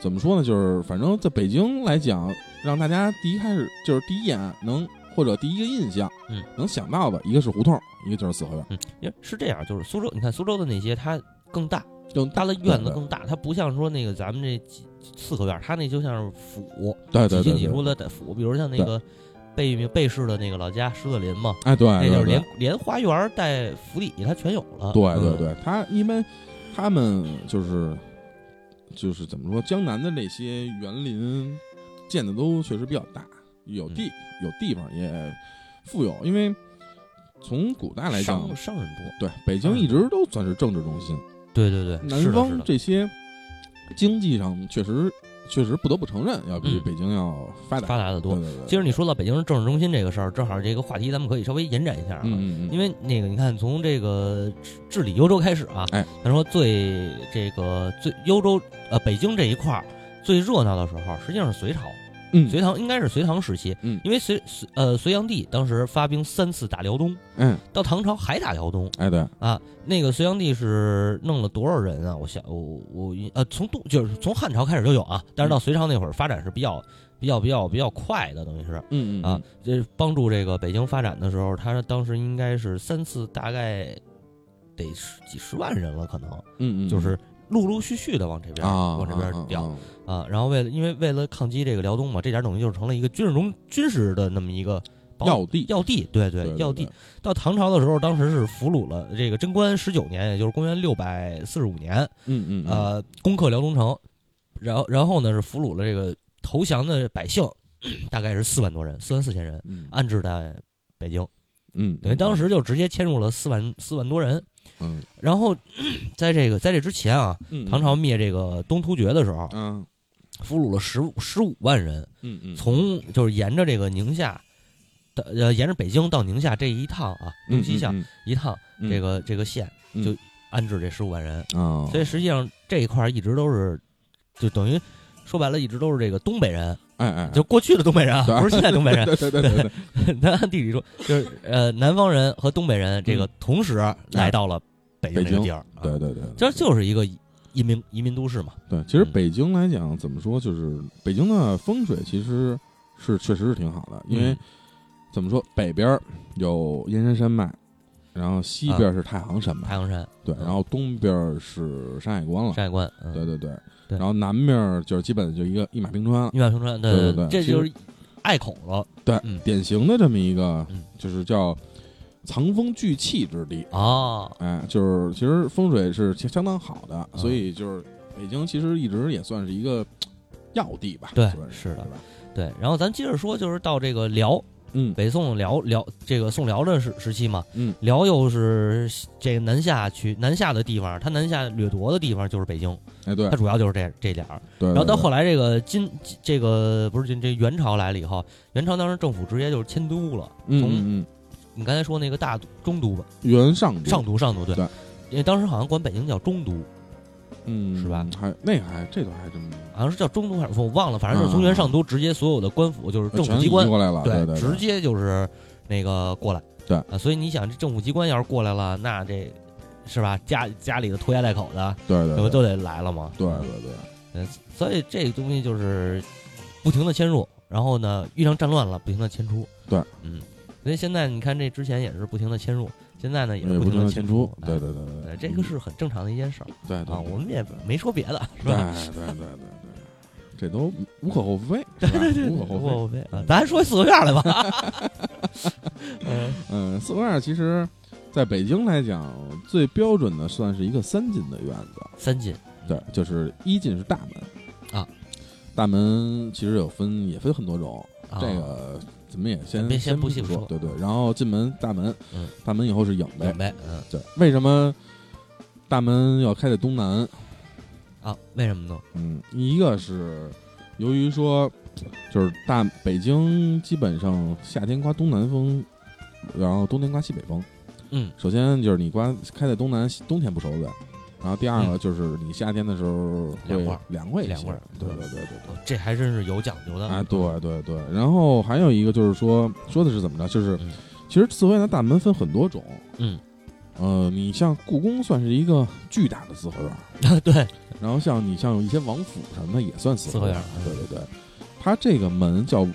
怎么说呢？就是反正在北京来讲，让大家第一开始就是第一眼能或者第一个印象，
嗯，
能想到的一个是胡同，一个就是四合院，
嗯，因为是这样，就是苏州，你看苏州的那些它更大，
更
它的院子更大，它不像说那个咱们这几四合院，它那就像是府，
对对对对
几进几出的府，比如像那个贝贝氏的那个老家狮子林嘛，
哎对，
那就是连连花园带府邸它全有了。
对对
嗯
对，他因为他们就是就是怎么说，江南的那些园林建的都确实比较大，有地、
嗯
有地方也富有，因为从古代来讲
商，商人多。
对北京一直都算是政治中心，
对对对，
南方这些经济上确实确实不得不承认，要比
嗯。
北京要发达。
发达的多
对。对对，
其实你说到北京政治中心这个事儿，正好这个话题咱们可以稍微延展一下啊。
嗯嗯嗯，
因为那个，你看，从这个治治理幽州开始啊，
哎，
他说最这个最幽州呃北京这一块儿最热闹的时候，实际上是隋朝，
嗯。
隋唐应该是隋唐时期，
嗯。
因为隋隋呃隋炀帝当时发兵三次打辽东，
嗯。
到唐朝还打辽东。
哎对。
啊，那个隋炀帝是弄了多少人啊？我想我我呃从东就是从汉朝开始就有啊，但是到隋朝那会儿发展是比较比较比较比较快的，等于是。
嗯嗯
啊，这帮助这个北京发展的时候，他当时应该是三次，大概得十几十万人了，可能。
嗯嗯。
就是陆陆续续的往这边、
啊
往这边
啊
调
啊。
啊然后为了因为为了抗击这个辽东嘛，这点东西就是成了一个军事中军事的那么一个保
要地，
要地，对
对，
要地。到唐朝的时候，当时是俘虏了这个贞观十九年，也就是公元六百四十五年，
嗯嗯，
呃，攻克辽东城，然后然后呢是俘虏了这个投降的百姓，大概是四万多人，四万四千人，安置在北京，
嗯，
等于当时就直接迁入了四万四万多人，
嗯，
然后在这个在这之前啊，唐朝灭这个东突厥的时候，
嗯。
俘虏了十十五万人，
嗯嗯，
从就是沿着这个宁夏，的呃，沿着北京到宁夏这一趟啊，东西向一趟，这个这个县就安置这十五万人
啊。
所以实际上这一块一直都是，就等于说白了，一直都是这个东北人，
哎哎，
就过去的东北人啊，不是现在东北人。
对对对对
对，咱按地理说，就是呃，南方人和东北人这个同时来到了北京这个地儿。
对对对，
这就是一个。移民移民都市嘛，
对，其实北京来讲，怎么说，就是北京的风水其实是确实是挺好的，因为怎么说，北边有燕山山脉，然后西边是太行山脉，
太行山，
对，然后东边是山海关了，
山海关，
对对对，然后南面就是基本就一个一马平川，
一马平川，
对
对
对，
这就是隘口了，
对，典型的这么一个，就是叫。藏风聚气之地。
啊，
哎，就是其实风水是相当好的，所以就是北京其实一直也算是一个 要地吧。
对，是的，对。然后咱接着说，就是到这个辽，
嗯，
北宋辽辽这个宋辽的时时期嘛，
嗯，
辽又是这个南下去南下的地方，他南下掠夺的地方就是北京，
哎，对，
它主要就是这这点儿。
对。
然后到后来这个金这个不是这这元朝来了以后，元朝当时政府直接就是迁都了，
嗯嗯。
你刚才说那个大都中都吧，
元上
上都上都
对，
因为当时好像管北京叫中都，
嗯，
是吧？
还那个还这都还真
好像是叫中都还是我忘了，反正就是从原上都直接所有的官府就是政府机关
过来了，对
对，直接就是那个过来，
对
啊，所以你想这政府机关要是过来了，那这是吧？家家里的拖家带口的，
对对，
不都得来了吗？
对对对，
嗯，所以这个东西就是不停的迁入，然后呢遇上战乱了，不停的迁出，
对，
嗯。所以现在你看，这之前也是不停的迁入，现在呢也是
不
停
的迁出。对
对
对对，
这个是很正常的一件事儿。
对
啊，我们也没说别的，是
吧？对对对对对，这都无可厚非，
对对对，
无可
厚非啊。咱说四合院来吧。
嗯嗯，四合院其实在北京来讲，最标准的算是一个三进的院子。
三进，
对，就是一进是大门
啊，
大门其实有分，也分很多种，这个。怎么也先
先
不
细
说，对对，然后进门大门，
嗯，
大门以后是影呗，
影呗，嗯，
对，为什么大门要开在东南？
啊，为什么呢？
嗯，一个是由于说，就是大北京基本上夏天刮东南风，然后冬天刮西北风，
嗯，
首先就是你刮开在东南，冬天不受暖。然后第二个就是你夏天的时候凉快凉快一些，对对对。对对，
这还真是有讲究的。
啊！对对对，然后还有一个就是说说的是怎么着？就是其实四合院的大门分很多种，
嗯，
呃，你像故宫算是一个巨大的四合院，
对。
然后像你像一些王府什么的也算
四
合院，对对对。它这个门叫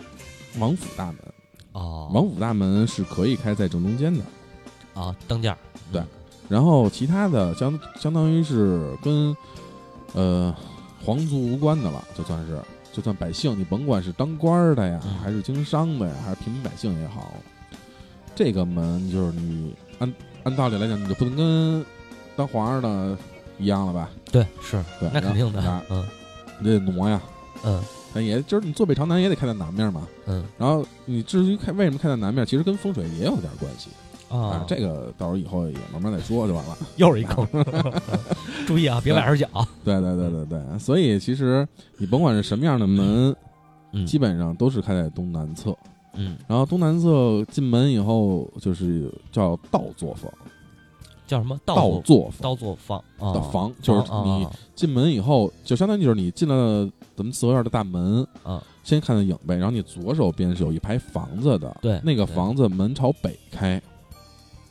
王府大门，
哦，
王府大门是可以开在正中间的，
啊，当间
对。然后其他的相相当于是跟，呃，皇族无关的了，就算是就算百姓，你甭管是当官的呀，还是经商的呀，还是平民百姓也好，这个门就是你按按道理来讲，你就不能跟当皇上的一样了吧？
对，是，
对，
那肯定的，嗯，
你得挪呀，
嗯，
那也就是你坐北朝南也得开在南面嘛，
嗯，
然后你至于开为什么开在南面，其实跟风水也有点关系。
啊，
这个到时候以后也慢慢再说就完了。
又是一坑，注意啊，别崴着脚。
对对对对对，所以其实你甭管是什么样的门，基本上都是开在东南侧。
嗯，
然后东南侧进门以后就是叫倒座房，
叫什么？
倒座
倒座房
的房，就是你进门以后，就相当于就是你进了咱们四合院的大门
啊，
先看到影呗，然后你左手边是有一排房子的，
对，
那个房子门朝北开。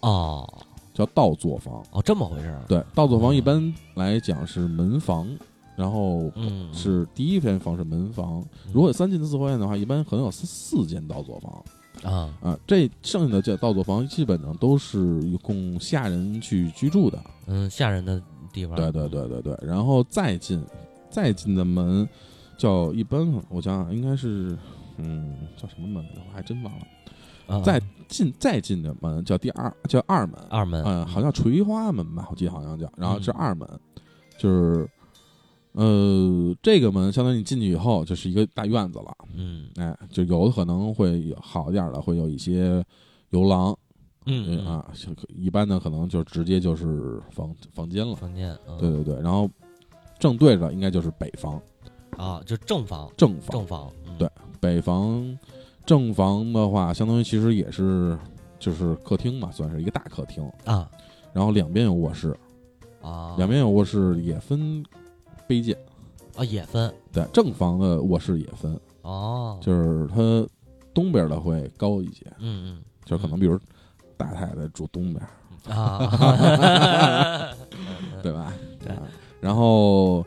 哦，
叫倒座房
哦，这么回事儿。
对，倒座房一般来讲是门房，然后是第一间房是门房。如果有三进的四合院的话，一般可能有四四间倒座房
啊
啊。这剩下的这倒座房基本上都是供下人去居住的。
嗯，下人的地方。
对对对对对，然后再进再进的门叫一般，我想想应该是嗯叫什么门？我还真忘了。
啊
再进再进的门叫第二叫二门，
二门，
嗯，好像垂花门吧，我记得好像叫，然后是
嗯
二门，就是呃这个门相当于你进去以后就是一个大院子了，
嗯。
哎，就有的可能会有好一点的，会有一些游廊，
嗯嗯，
啊，一般的可能就直接就是房房间了，
房间，嗯
对对对，然后正对着应该就是北房，
啊，就正房，
正房
正房，嗯
对北房正房的话，相当于其实也是就是客厅嘛，算是一个大客厅，
啊。
然后两边有卧室，
啊，
两边有卧室也分卑贱，
啊也分。
对，正房的卧室也分，
哦，
就是它东边的会高一些，
嗯嗯。
就可能比如大太太住东边，
嗯啊，
对吧？
对。
啊然后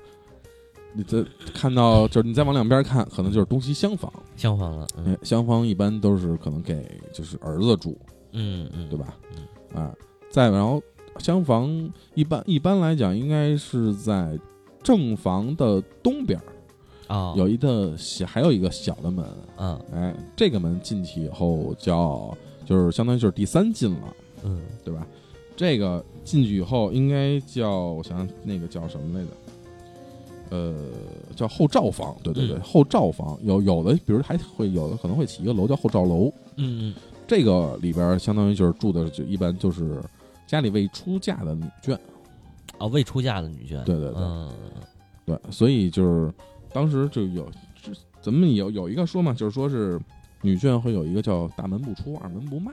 你再看到，就是你再往两边看，可能就是东西厢房。
厢房了，嗯
哎厢房一般都是可能给就是儿子住，
嗯嗯，
对吧？
嗯
啊，再然后厢房一般一般来讲应该是在正房的东边儿
啊，
有一个小，还有一个小的门。
嗯
哎，这个门进去以后叫就是相当于就是第三进了，
嗯
对吧？这个进去以后应该叫我想想那个叫什么来着？呃，叫后罩房，对对对，
嗯。
后罩房有有的，比如还会有的可能会起一个楼叫后罩楼，
嗯嗯。
这个里边相当于就是住的就一般就是家里未出嫁的女眷，
啊，未出嫁的女眷，
对对对。
嗯
对，所以就是当时就有这咱们有有一个说嘛，就是说是女眷会有一个叫大门不出二门不迈，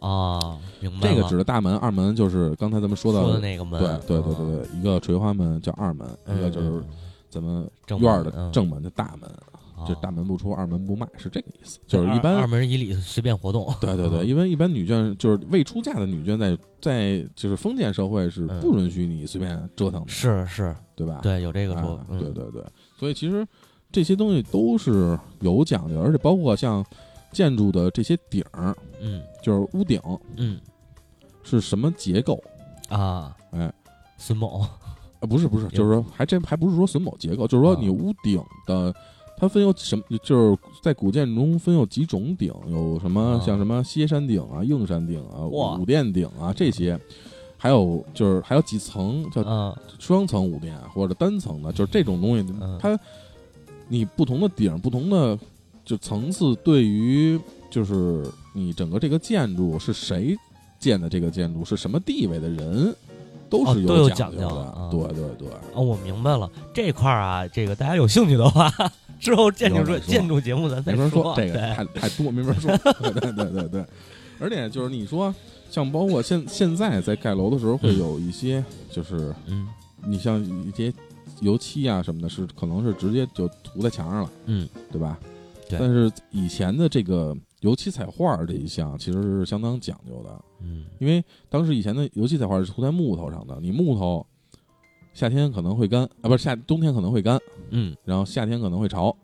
啊，明白了
这个指的大门二门就是刚才咱们说到
说的那个门，
对对对对
嗯，
对，一个垂花门叫二门，一个就是
嗯
咱们
正
院儿的正门的大门，
嗯
就是大门不出二门不迈，是这个意思。
就
是一般
二门以里随便活动，
对对对，
嗯
因为一般女眷就是未出嫁的女眷在在就是封建社会是
嗯。
不允许你随便折腾的，
是是，
对吧？
对，有这个
啊
说，法
对对对，所以其实这些东西都是有讲究，而且包括像建筑的这些顶儿，
嗯。
就是屋顶
嗯。
是什么结构？
啊，
哎，
榫卯，
啊，不是不是，就是说还真还不是说榫卯结构，就是说
啊。
你屋顶的。它分有什么？就是在古建筑中分有几种顶，有什么
啊。
像什么歇山顶啊、硬山顶啊、
哇。
五殿顶啊这些，还有就是还有几层叫
嗯
双层五殿或者单层的，就是这种东西
嗯，
它你不同的顶、不同的就层次，对于就是你整个这个建筑是谁建的这个建筑，是什么地位的人，都是
哦都有
讲
讲究
的。
啊
对对对，
哦，我明白了，这块儿啊，这个大家有兴趣的话，之后建筑建筑节目咱再
没法
说，
这个太太多，没法说。对对对对对，而且就是你说，像包括现现在在盖楼的时候，会有一些就是
嗯
你像一些油漆啊什么的，是可能是直接就涂在墙上了。
嗯
对吧？
对。
但是以前的这个油漆彩画这一项其实是相当讲究的，
嗯。
因为当时以前的油漆彩画是涂在木头上的，你木头夏天可能会干啊，不是夏冬天可能会干，
嗯。
然后夏天可能会潮。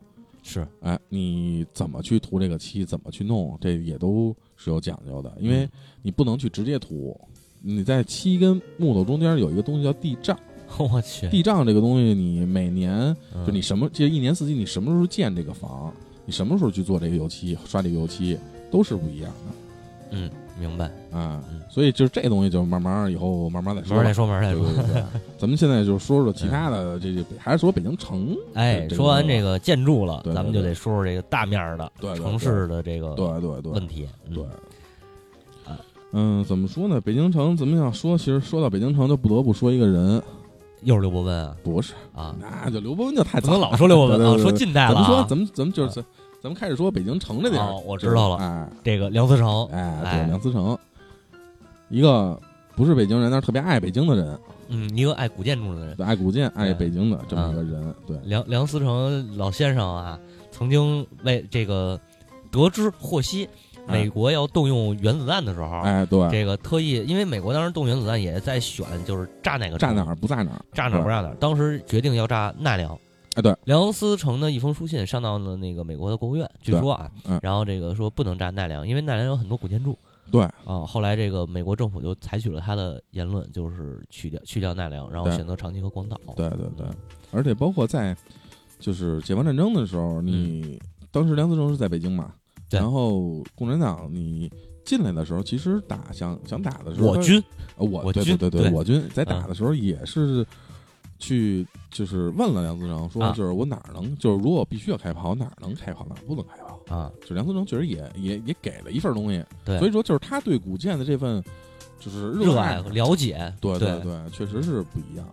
是。
哎，你怎么去涂这个漆，怎么去弄，这也都是有讲究的，因为你不能去直接涂。你在漆跟木头中间有一个东西叫地障，
我去，
地障这个东西，你每年
嗯
就你什么，这一年四季你什么时候建这个房，你什么时候去做这个油漆、刷这个油漆，都是不一样的
嗯明白，
啊
嗯。
所以就是这东西就慢慢以后慢慢再说。
慢慢再说，慢慢再说。
对对对，咱们现在就说说其他的，这这还是说北京城。
哎，说完这个建筑了，咱们就得说说这个大面儿的城市的这个
对对对
问题。嗯
对，
啊
嗯，怎么说呢？北京城怎么想说？其实说到北京城，就不得不说一个人，
又是刘伯温啊？
不是，
啊，
那就刘伯温就太早了
不能老说刘伯温啊，
对对对
说近代了
咱们说，
啊。
咱们咱们就是咱们开始说北京城这点儿
哦我知道了
哎
这个梁思成，
哎，
哎。
对，梁思成，一个不是北京人，但是特别爱北京的人，
嗯，一个爱古建筑的人，
爱古建、爱北京的这么一个人。对，
梁梁思成老先生啊，曾经为这个得知获悉
哎
美国要动用原子弹的时候，
哎，对，
这个特意因为美国当时动原子弹也在选，就是炸哪个城
炸哪儿不炸哪儿，
炸哪儿不炸哪儿。当时决定要炸奈良。
哎对，
梁思成的一封书信上到了那个美国的国务院，据说啊
嗯，
然后这个说不能炸奈良，因为奈良有很多古建筑
对，
啊。后来这个美国政府就采取了他的言论，就是去掉去掉奈良，然后选择长崎和广岛。
对对对，而且包括在就是解放战争的时候，你当时梁思成是在北京嘛，
对
然后共产党你进来的时候，其实打想想打的时候，
我军。
呃我
我军
对对对
对。
我军。在打
嗯
的时候也是去就是问了梁思成说，
啊。
就是我哪儿能就是如果必须要开炮，哪儿能开炮，哪儿不能开炮。
啊，
就梁思成确实也也也给了一份东西，
对。
所以说就是他对古建的这份就是爱
热爱和了解，
对
对。
对，确实是不一样。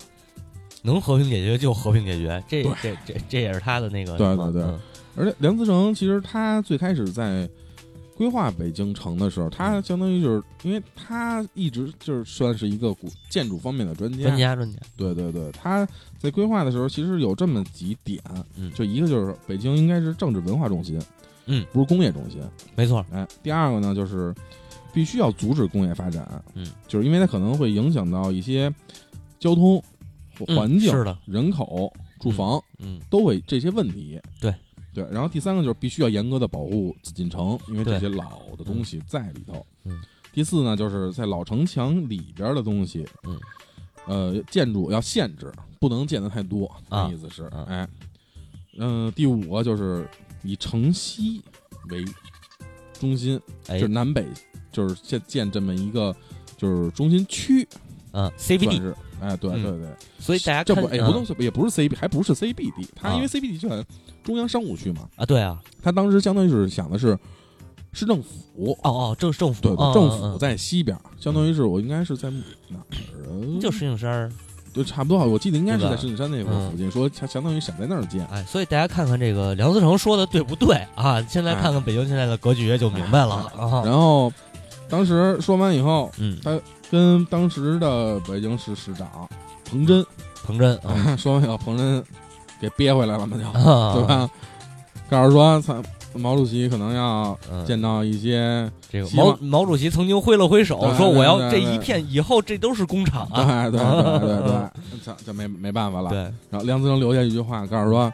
能和平解决就和平解决，这这这这也是他的那个
对对对。
嗯
而且梁思成其实他最开始在规划北京城的时候，他相当于就是因为他一直就是算是一个古建筑方面的专家，
专家专家，
对对对，他在规划的时候其实有这么几点，
嗯
就一个就是北京应该是政治文化中心，
嗯，
不是工业中心，
没错，
哎，第二个呢就是必须要阻止工业发展，
嗯，
就是因为它可能会影响到一些交通、环境、
是的，
人口、住房。
嗯
都会这些问题。
对
对，然后第三个就是必须要严格的保护紫禁城，因为这些老的东西在里头。
嗯
第四呢，就是在老城墙里边的东西，
嗯，
呃，建筑要限制，不能建的太多。
啊
那意思是，
啊
哎，嗯、第五个就是以城西为中心，
哎
就是南北，就是建建这么一个就是中心区，
嗯，CBD，
哎，对
嗯
对对，
所以大家看
这不也不能
嗯
是也不是 CB，还不是 CBD，它
啊
因为 CBD 就在中央商务区嘛，
啊，对啊，
他当时相当于是想的是市政府，
哦哦，这是政府，
对对，
哦
政
嗯
府在西边，相当于是我应该是在哪儿？啊？
就石景山儿，
就差不多，我记得应该是在石景山那块儿附近，说相相当于想在那儿建。
哎，所以大家看看这个梁思成说的对不对啊？现在看看北京现在的格局就明白了。啊。
然后当时说完以后，
嗯，他
跟当时的北京市市长彭真。
彭真啊，
说完以后，彭真给憋回来了嘛，就
啊
对？吧？告诉说，操，毛主席可能要
嗯，
见到一些
这个毛毛主席曾经挥了挥手，说我要这一片以后这都是工厂啊。
对对对对对，这这 没没办法了。
对，
然后梁思成留下一句话，告诉说，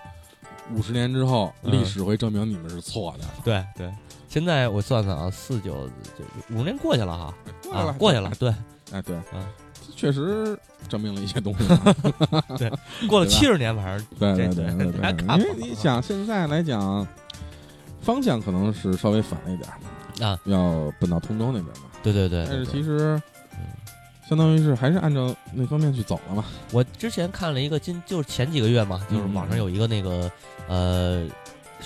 五十年之后，
嗯
历史会证明你们是错的。
对对，现在我算算啊，四九就五十年过去了哈，
过来
啊，过去了，，对，
哎，对
嗯，
确实证明了一些东西 对。
过了七十年，反正
对对
这
对因为你想现在来讲，方向可能是稍微反了一点儿
啊，
要奔到通州那边嘛。
对对对。
但是其实
嗯
相当于是还是按照那方面去走了嘛。
我之前看了一个今就是前几个月嘛，就是网上有一个那个呃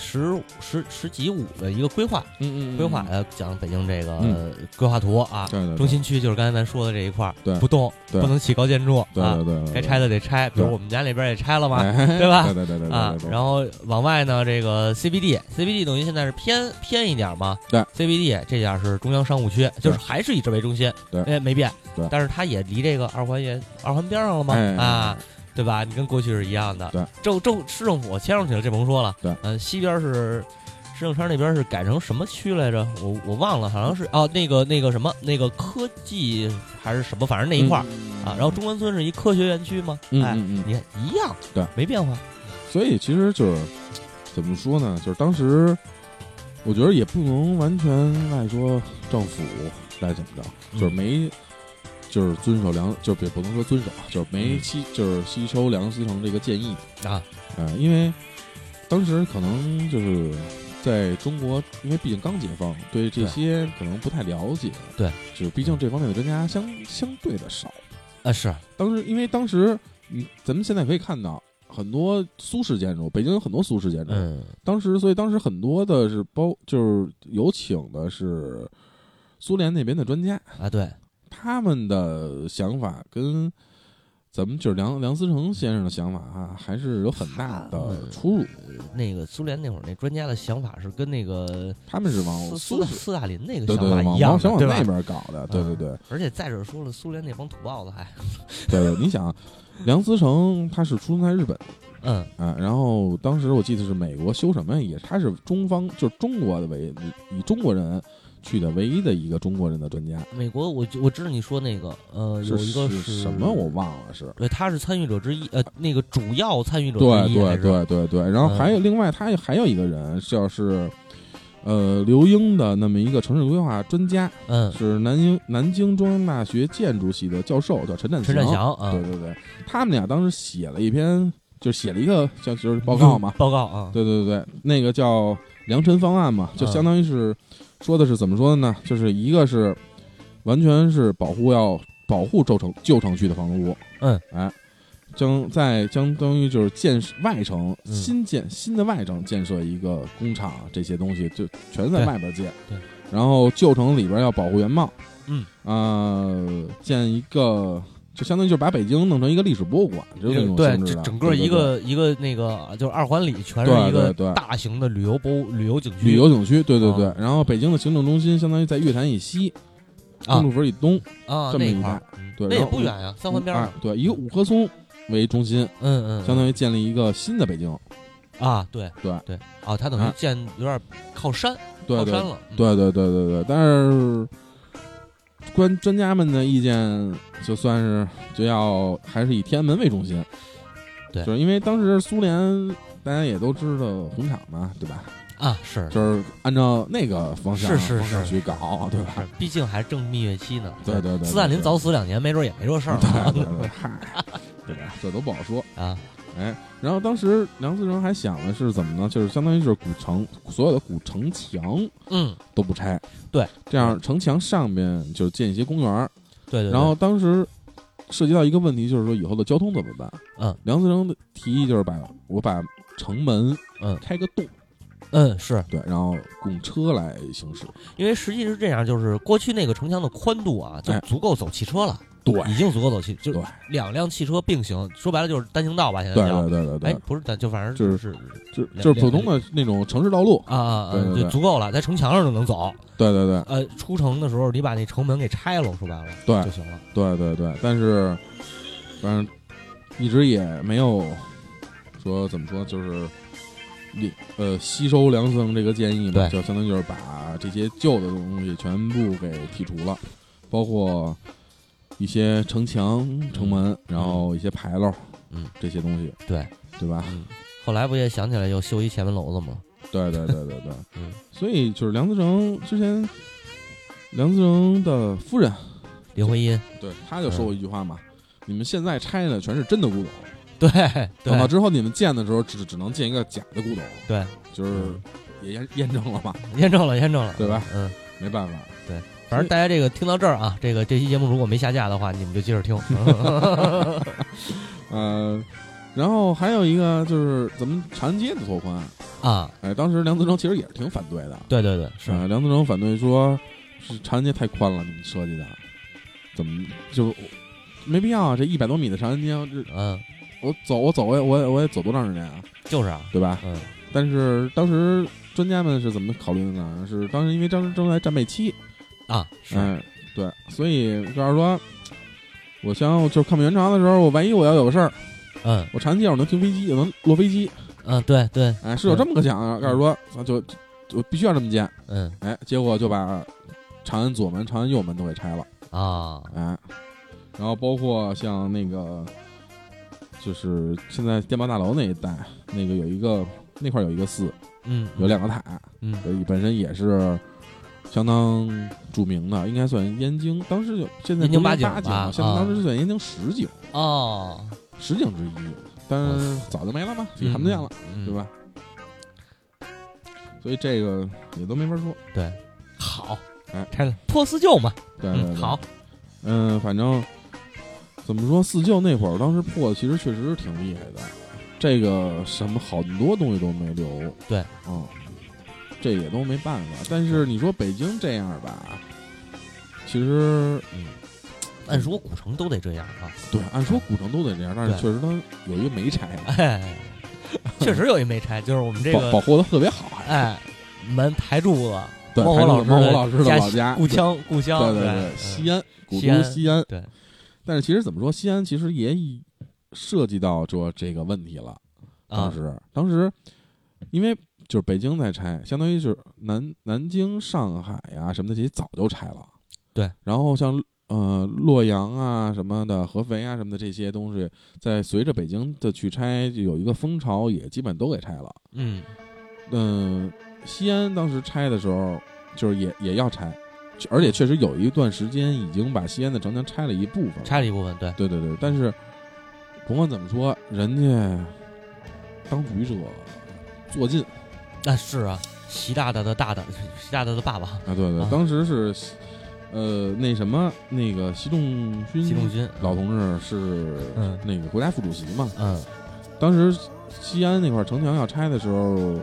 十十十几五的一个规划
嗯嗯
规划呃讲北京这个
嗯
规划图啊，
对对对
中心区就是刚才咱说的这一块儿
对
不动，
对
不能起高建筑
对
啊
对，对，对
该拆的得拆，比如我们家那边也拆了嘛。
哎
对吧
对对对对对
啊
对，对
然后往外呢，这个 CBD，CBD 等于现在是偏偏一点嘛。
对
，CBD 这点是中央商务区，就是还是以这为中心。
对
哎，没变。
对
但是它也离这个二环也二环边上了嘛。
哎
啊，对吧？你跟过去是一样的。
对，
政政市政府迁上去了，这甭说了。
对
嗯、西边是石景山那边是改成什么区来着？我我忘了，好像是哦，那个那个什么那个科技还是什么，反正那一块儿、啊。然后中关村是一科学园区吗。哎，
嗯嗯嗯，
你看一样，
对，
没变化。
所以其实就是怎么说呢？就是当时我觉得也不能完全赖说政府来怎么着，
嗯
就是没就是遵守梁，就是也不能说遵守，啊就是没
嗯
吸就是吸收梁思成这个建议
啊，
呃，因为当时可能就是。在中国，因为毕竟刚解放，对这些可能不太了解。
对，
就是毕竟这方面的专家相相对的少。
啊，是
当时，因为当时，嗯，咱们现在可以看到很多苏式建筑，北京有很多苏式建筑。
嗯
当时，所以当时很多的是包，就是有请的是苏联那边的专家，
啊，对，
他们的想法跟咱们就是梁梁思成先生的想法啊，还是有很大的出入。
那个苏联那会儿那专家的想法是跟那个
他们是往
斯斯大斯大林那个想法一
往
样，
想往那？边搞的，对对
嗯
对
而且再者说了，苏联那帮土包子还，
对对。你想，梁思成他是出生在日本。
嗯
啊，然后当时我记得是美国修什么也，他是中方就是中国的为以中国人去的唯一的一个中国人的专家，
美国我我知道你说那个，呃，有一个
是什么我忘了是。
对，他是参与者之一，呃，那个主要参与者
对
之一，
对
对
对对对，然后还有另外他还有一个人叫是，呃，刘英的那么一个城市规划专家，
嗯，
是南京南京中央大学建筑系的教授，叫陈占
陈占祥啊
对，对对，他们俩当时写了一篇就写了一个叫就是报告嘛，
报告啊，
对对对对，那个叫良辰方案嘛，就相当于是说的是怎么说的呢？就是一个是完全是保护要保护旧城旧城区的房屋，
嗯，
哎，将在相当于就是建设外城
嗯
新建新的外城建设一个工厂，这些东西就全在
对
外边建，
对，
然后旧城里边要保护原貌，
嗯，
呃，建一个。就相当于就是把北京弄成一个历史博物馆，就是那种
对，整整个
对对对
一个一个那个就是二环里全是
对
一个
对对
大型的旅游博物旅游景区，
旅游景区，对对对。
啊
然后北京的行政中心相当于在月坛以西，
啊
公主坟以东，
啊
这么一
块儿，嗯那也不远呀，三环边上，
啊对，以五棵松为中心，
嗯嗯，
相当于建立一个新的北京。
啊，对
对
对，啊，它等于
啊
建有点靠山，
对对
靠山了，嗯，
对对对对对，但是关专家们的意见就算是就要还是以天安门为中心，
对
就是因为当时苏联大家也都知道红场嘛，对吧？
啊是
就是按照那个方向
是是是
去搞，对吧？
毕竟还正蜜月期呢，
对对对对
斯大林早死两年，没准也没这事儿
对
了
对 对，嗨，对吧？这都不好说。
啊，
哎，然后当时梁思成还想的是怎么呢？就是相当于就是古城所有的古城墙
嗯，
都不拆，
对，
这样城墙上面就建一些公园儿。
对对，对。
然后当时涉及到一个问题，就是说以后的交通怎么办？
嗯，
梁思成的提议就是把我把城门
嗯。
开个洞，
嗯是
对，然后供车来行驶。
因为实际是这样，就是过去那个城墙的宽度啊，就
哎
足够走汽车了，
对
已经足够走汽，就两辆汽车并行，说白了就是单行道吧，现在
对
叫
对对对对，，
哎不是单，就反正
就是
是
就
两
就是普通的那种城市道路。
啊啊啊，就足够了，在城墙上就能走。
对对对
呃，出城的时候你把那城门给拆了，说白了
对
就行了。
对对对，但是反正一直也没有说怎么说，就是里呃吸收梁思成这个建议嘛，
对
就相当于就是把这些旧的东西全部给剔除了，包括一些城墙、城门，然后一些牌楼，
嗯，
这些东西，
对，
对吧？
嗯，后来不也想起来又修一前门楼子吗？
对对对对对，
嗯，
所以就是梁思成之前，梁思成的夫人，
林徽因，
对，他就说过一句话嘛。你们现在拆的全是真的古董，
对
等到之后你们建的时候，只只能建一个假的古董，
对，
就是也验验证了嘛，
验证了，验证了，
对吧？
嗯，
没办法，对
反正大家这个听到这儿啊，这个这期节目如果没下架的话，你们就接着听。
呃，然后还有一个就是咱们长安街的拓宽，
啊，
哎，当时梁思成其实也是挺反对的，
对对对，是，
呃梁思成反对说是长安街太宽了，你们设计的怎么就没必要啊？这一百多米的长安街，这
嗯，
我走我走我也我也我也走多长时间啊，
就是啊，
对吧？
嗯。
但是当时专家们是怎么考虑的呢？是当时因为当时正在战备期，
啊，是，
哎，对，所以就是说，我想就抗美援朝的时候，我万一我要有个事儿，
嗯。
我长安街我能停飞机，也能落飞机，
嗯，对对，
哎，是有这么个想法。告诉说，啊就就必须要这么建，
嗯。
哎，结果就把长安左门、长安右门都给拆了，
啊，
哎，然后包括像那个，就是现在电报大楼那一带，那个有一个那块有一个寺，
嗯，
有两个塔，
嗯，
所以本身也是相当著名的，应该算燕京。当时有现在
燕京八景吧？
现在
啊。
当时是算燕京十景，
哦，
十景之一，但是早就没了嘛，也看不见了，
嗯，
对？吧？所以这个也都没法说。
对，好，
哎。
拆了破四旧嘛，
对。
好，
嗯，反正怎么说，四舅那会儿当时破的其实确实是挺厉害的，这个什么好多东西都没留。
对，
嗯，这也都没办法。但是你说北京这样吧，其实
嗯，按说古城都得这样啊，
对，按说古城都得这样，但是确实它有一个没拆，
哎，确实有一没拆，就是我们这个，
保保护的特别好，还
哎，门台柱子，
对，
猫火老师
猫火老师的老家，
故乡故乡，
对对对，
嗯
西安，古都西安。
对，
但是其实怎么说，西安其实也已涉及到说这个问题了。当
啊，
时，当时因为就是北京在拆，相当于是南南京、上海呀、什么的其实早就拆了。
对，
然后像呃洛阳啊什么的、合肥啊什么的这些东西，在随着北京的去拆，就有一个风潮，也基本都给拆了。
嗯，
嗯，西安当时拆的时候，就是也也要拆，而且确实有一段时间已经把西安的城墙拆了一部分了。
拆了一部分，对，
对对对，但是甭管怎么说，人家当局者做尽。
那是啊，习大大的大大，习大大的爸爸。
啊，对对，
啊。
当时是呃那什么那个习仲勋
习仲勋。
老同志是
嗯。
那个国家副主席嘛，
嗯。
当时西安那块城墙要拆的时候，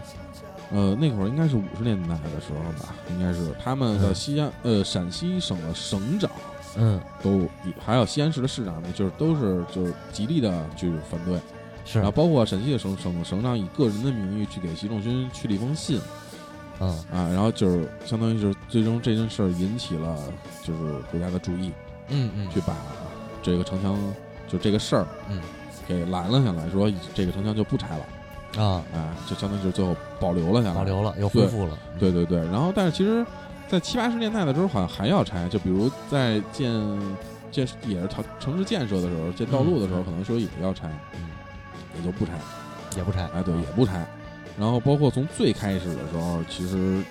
呃，那会儿应该是五十年代的时候吧，应该是他们的
嗯。
西安呃陕西省的省长
嗯。
都还有西安市的市长呢，就是都是就是极力的去反对，
是。
然后包括陕西的省省省长以个人的名义去给习仲勋去了一封信
嗯。
啊，然后就是相当于就是最终这件事儿引起了就是国家的注意，
嗯嗯。
去把这个城墙就这个事儿
嗯。
给拦了下来，说这个城墙就不拆了。
啊，
啊，就相当于就是最后保留了下来。
保留了又恢复了，
对对对，然后但是其实，在七八十年代的时候，好像还要拆，就比如在建建也是城城市建设的时候，建道路的时候，
嗯
可能说也要拆，
嗯，
也就不拆。
也不拆，
哎，对，也不拆。然后包括从最开始的时候，其实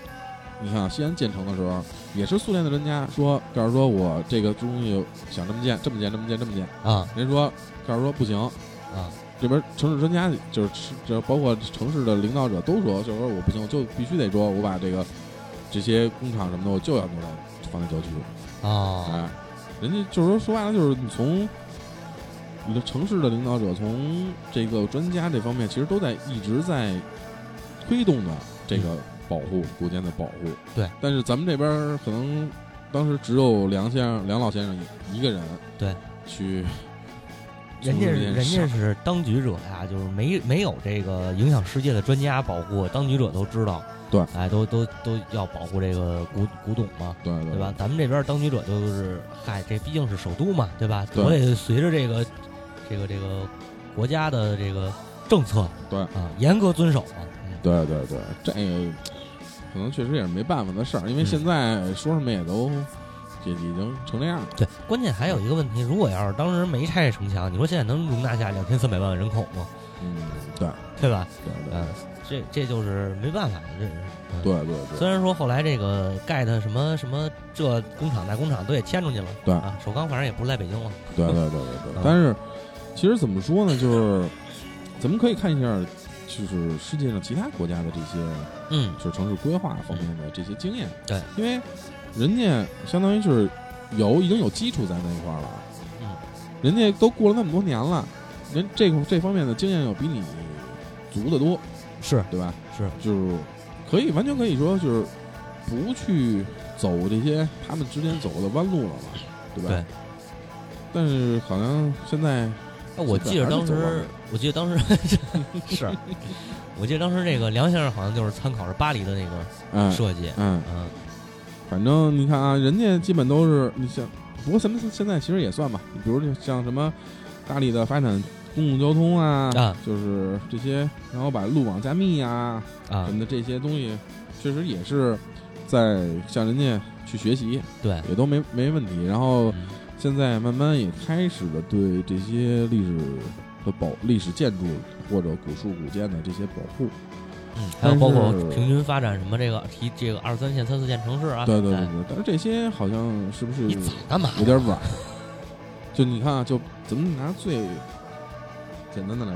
你看啊西安建成的时候，也是苏联的专家说，告诉说我这个东西想这么建，这么建，这么建，这么建。
啊
人家说，告诉说不行，
啊
这边城市专家就是这包括城市的领导者都说，就是说我不行，我就必须得说我把这个这些工厂什么的，我就要挪来放在郊区。
啊
哎，人家就是说说白了，就是你从你的城市的领导者，从这个专家这方面，其实都在一直在推动的这个保护古建的保护。
对，
但是咱们这边可能当时只有梁先生、梁老先生一个人
对
去
人家人家是当局者呀，就是没没有这个影响世界的专家保护，当局者都知道，
对。
哎，都都都要保护这个古古董嘛，
对对
对吧？咱们这边当局者就是，嗨，这毕竟是首都嘛，对吧？
对。
我得随着这个这个这个国家的这个政策，
对。
啊，严格遵守嘛。嗯。
对对对，这个可能确实也是没办法的事儿，因为
嗯。
现在说什么也都也已经成那样了。
对，关键还有一个问题，如果要是当时没拆这城墙，你说现在能容纳下两千三百万人口吗？
嗯，对
对吧？
对对
嗯，这这就是没办法的，这是。嗯
对对对
虽然说后来这个盖的什么什么这工厂那工厂都也迁出去了，
对
啊，首钢反正也不是在北京了，
对对对 对对
嗯。
但是其实怎么说呢，就是咱们可以看一下，就是世界上其他国家的这些
嗯，
就是城市规划方面的这些经验。
对，
因为人家相当于是有已经有基础在那一块儿了，
嗯，
人家都过了那么多年了，人这个这方面的经验要比你足得多，
是
对吧？
是，
就是可以完全可以说就是不去走这些他们之间走的弯路了嘛，对吧？
对。
但是好像现在
哎我记得当时，我记得当时 是，我记得当时这个梁先生好像就是参考是巴黎的那个
嗯
设计，
嗯，
嗯
反正你看啊，人家基本都是你像，不过咱们现在其实也算吧，你比如像什么大力的发展公共交通啊，
啊
就是这些，然后把路网加密啊
啊
什，么的这些东西，确实也是在向人家去学习，
对，
也都没没问题。然后
嗯
现在慢慢也开始了对这些历史的保、历史建筑或者古树古建的这些保护。
嗯，还有包括平均发展什么这个提这个二三线、三四线城市啊，哎
对对对对，但是这些好像是不是
你早干嘛？
有点晚？就你看啊，就咱们拿最简单的来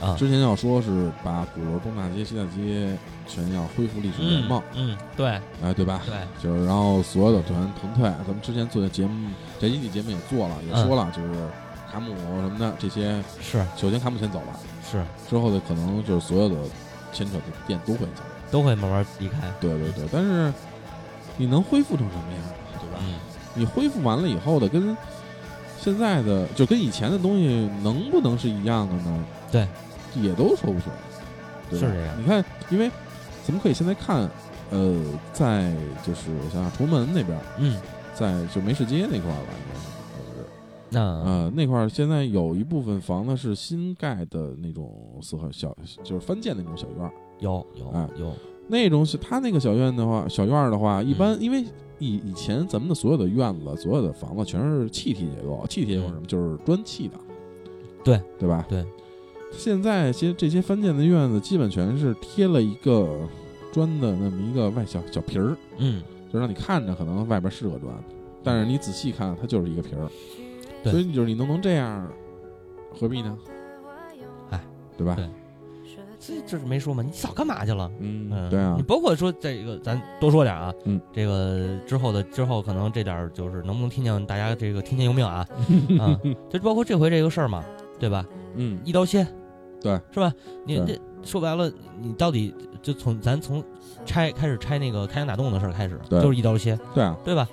说，
啊，
之前要说是把鼓楼、东大街、西大街全要恢复历史原
嗯
貌，
嗯，对
哎，对吧？
对，
就是然后所有的团腾退，咱们之前做的节目，这一期节目也做了，也
嗯
说了，就是卡姆什么的这些，
是
首先卡姆先走了，
是
之后的可能就是所有的牵扯的店都会走，
都会慢慢离开，
对对对，但是你能恢复成什么样，对吧？
嗯，
你恢复完了以后的跟现在的就跟以前的东西能不能是一样的呢？
对，
也都说不准，对
是这样
你看，因为咱们可以现在看，呃，在就是我想想崇文门那边，
嗯，
在就梅市街那块儿吧，应该是
那
呃那块儿现在有一部分房子是新盖的那种四合小，就是翻建的那种小院儿。
有有
哎
有，
那种是他那个小院的话，小院儿的话，一
嗯
般因为以以前咱们的所有的院子、所有的房子全是气体结构，气体结构是什么？就是砖砌的，
对
对吧？
对。
现在些这些翻建的院子，基本全是贴了一个砖的那么一个外小小皮儿，
嗯，
就让你看着可能外边是个砖，但是你仔细看，它就是一个皮儿。
对
所以你就是你弄成这样，何必呢？
哎，
对吧？
对这这是没说嘛？你早干嘛去了？
嗯
嗯，
对啊
你，包括说这个，咱多说点啊，
嗯，
这个之后的之后，可能这点就是能不能听见大家这个听天由命啊 啊，就包括这回这个事儿嘛，对吧？
嗯
一刀切，
对，
是吧？你这说白了，你到底就从咱从拆开始拆那个开枪打洞的事儿开始，
对
就是一刀切，
对啊，
对吧？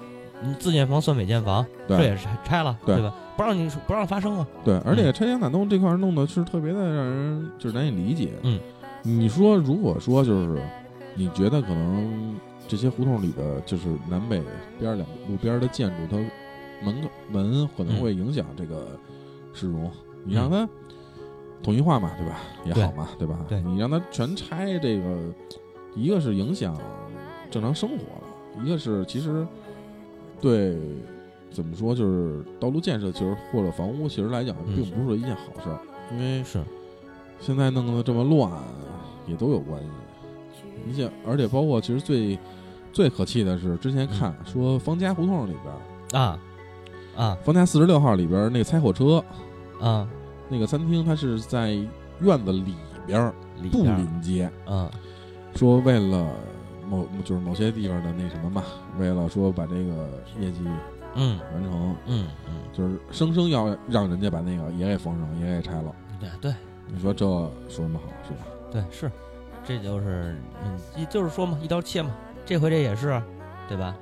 你自建房算违建房，这
对
也是拆拆了，
对
吧？不让你不让发生啊，
对，而且拆迁打洞这块儿弄的是特别的让人就是难以理解。
嗯，
你说如果说就是你觉得可能这些胡同里的就是南北边儿两路边儿的建筑，它门门可能会影响这个市容，你让它统一化嘛，对吧？也好嘛，对吧？
对
你让它全拆，这个一个是影响正常生活了，一个是其实对怎么说，就是道路建设，其实或者房屋，其实来讲，
嗯
并不是一件好事儿，因为
是，
现在弄得这么乱，也都有关系。你想，而且包括其实最最可气的是，之前看说方家胡同里边，
啊啊。
方家四十六号里边那个拆火车
啊，
那个餐厅，它是在院子里边儿不临街，
嗯。
说为了某就是某些地方的那什么嘛，为了说把这个业绩
嗯
完成，
嗯嗯，
就是生生要让人家把那个也给封上，也给拆了。
对对
你说这说什么好是吧？
对是，这就是嗯，一就是说嘛，一刀切嘛，这回这也是，对吧？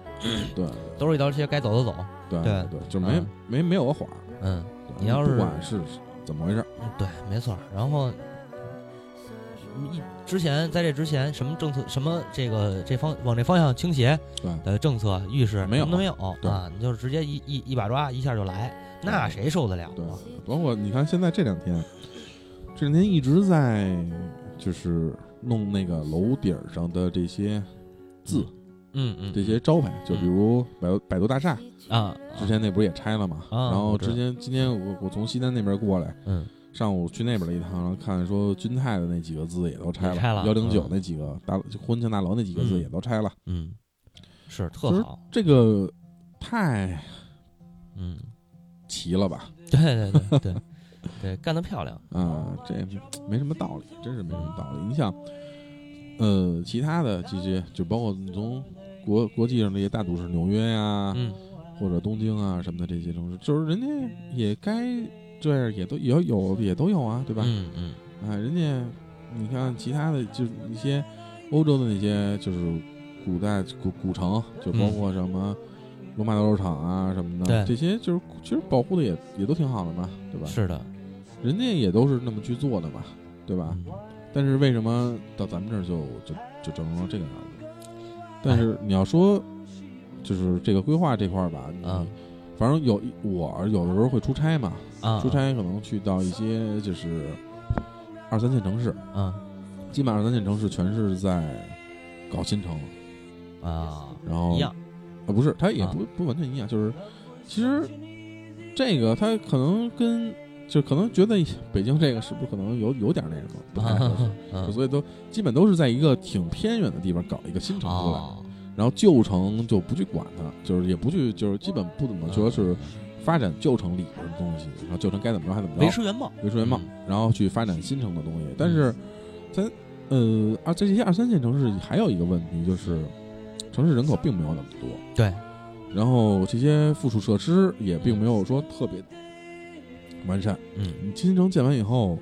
对
都是一刀切，该走的走，
对
对
对，就没
嗯
没没有个缓儿。
嗯，你要是
不管是怎么回事
对，没错。然后一之前在这之前，什么政策，什么这个这方往这方向倾斜
对
的政策、预示
没有
都没有
对
啊，你就是直接一一一把抓，一下就来，那谁受得了
对
啊？，
包括你看现在这两天，这两天一直在就是弄那个楼顶上的这些字、
嗯嗯，
这些招牌，就比如百度百度大厦，
啊，
之前那不是也拆了嘛？
啊
然后之前今天我我从西单那边过来，
嗯
上午去那边了一趟，然后看说君泰的那几个字也都拆
了
幺零九
嗯。
那几个大就婚庆大楼那几个字
嗯。
也都拆了，
嗯，是特
就是
好，
这个太
嗯，
齐了吧？
对对对对对，干得漂亮，
啊，这没什么道理，真是没什么道理。你想，呃，其他的这些，就包括你从国国际上这些大都市，纽约呀、
嗯。
或者东京啊什么的这些城市，就是人家也该这样，也都也有也都有啊，对吧？
嗯嗯
啊，人家你看其他的，就是一些欧洲的那些，就是古代古古城，就包括什么罗马斗兽场啊什么的，
对
这些就是其实保护的也也都挺好的嘛，对吧？
是的，
人家也都是那么去做的嘛，对吧？
嗯
但是为什么到咱们这儿就就就整成了这个样子？但是你要说，就是这个规划这块儿吧，
嗯
反正有我有的时候会出差嘛，
啊，
出差可能去到一些就是二三线城市，
啊
基本上二三线城市全是在搞新城，
啊
然后
一样，
啊不是，它也
啊。
不不完全一样，就是其实这个它可能跟就可能觉得北京这个是不是可能有有点那什么 不太合适。
嗯。
所以都基本都是在一个挺偏远的地方搞一个新城出来，
哦
然后旧城就不去管它，就是也不去，就是基本不怎么说是发展旧城里边的东西，然后旧城该怎么着还怎么着，
维持原貌，
维持原貌，
嗯
然后去发展新城的东西。但是咱呃啊，在这些二三线城市还有一个问题就是，城市人口并没有那么多，
对，
然后这些附属设施也并没有说特别完善。
嗯
你新城建完以后，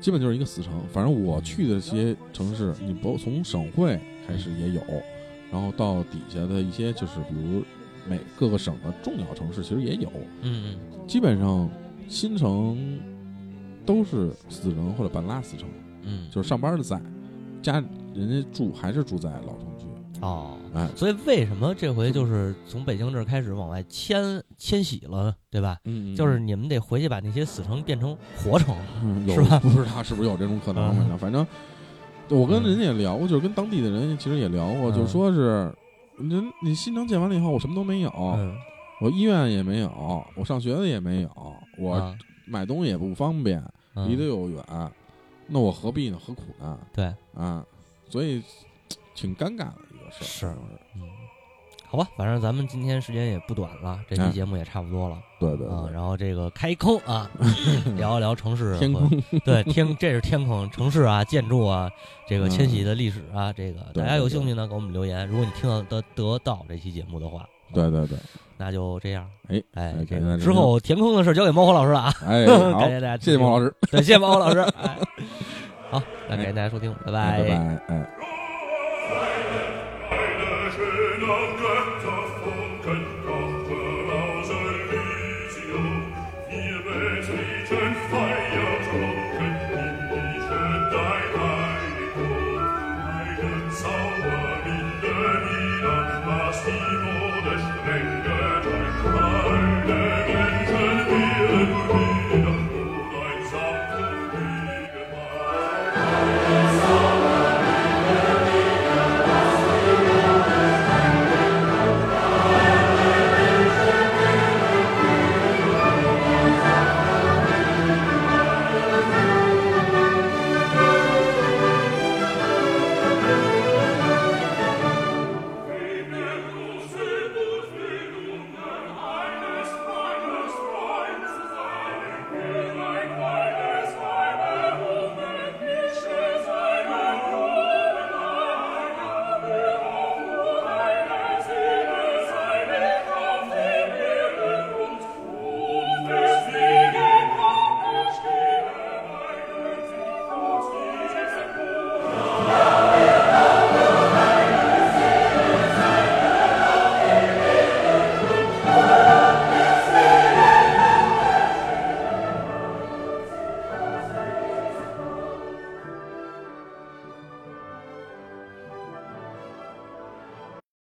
基本就是一个死城。反正我去的这些城市，你不从省会开始也有，然后到底下的一些就是比如每各个省的重要城市，其实也有。
嗯嗯
基本上新城都是死城或者半拉死城，
嗯
就是上班的在，家人家住还是住在老城区。
哦。
哎，
所以为什么这回就是从北京这儿开始往外迁迁徙了，对吧？
嗯
就是你们得回去把那些死城变成活城。是吧
不知道是不是有这种可能，
嗯
反正反正，我跟人家也聊过，就是跟当地的人其实也聊过，
嗯
就说是，你你新城建完了以后，我什么都没有，
嗯，
我医院也没有，我上学的也没有，我
啊
买东西也不方便，
嗯
离得又远，那我何必呢？何苦呢？
对，
啊，所以 挺尴尬的一个事儿。
是好吧，反正咱们今天时间也不短了，这期
嗯
节目也差不多了啊。
对对对，
然后这个开坑啊，聊一聊城市
天空，
对天，这是天坑，城市啊，建筑啊，这个迁徙的历史啊，这个大家有兴趣呢，给我们留言。如果你听到得得到这期节目的话，
对对对，
那就这样。
哎
哎
哎，
这个之后填坑的事交给猫火老师了啊，
哎，
感，谢大家，
谢谢毛老
师，
师，
对，谢谢猫火老师。哎，好，那感谢大家收听，拜
拜拜拜，哎。
如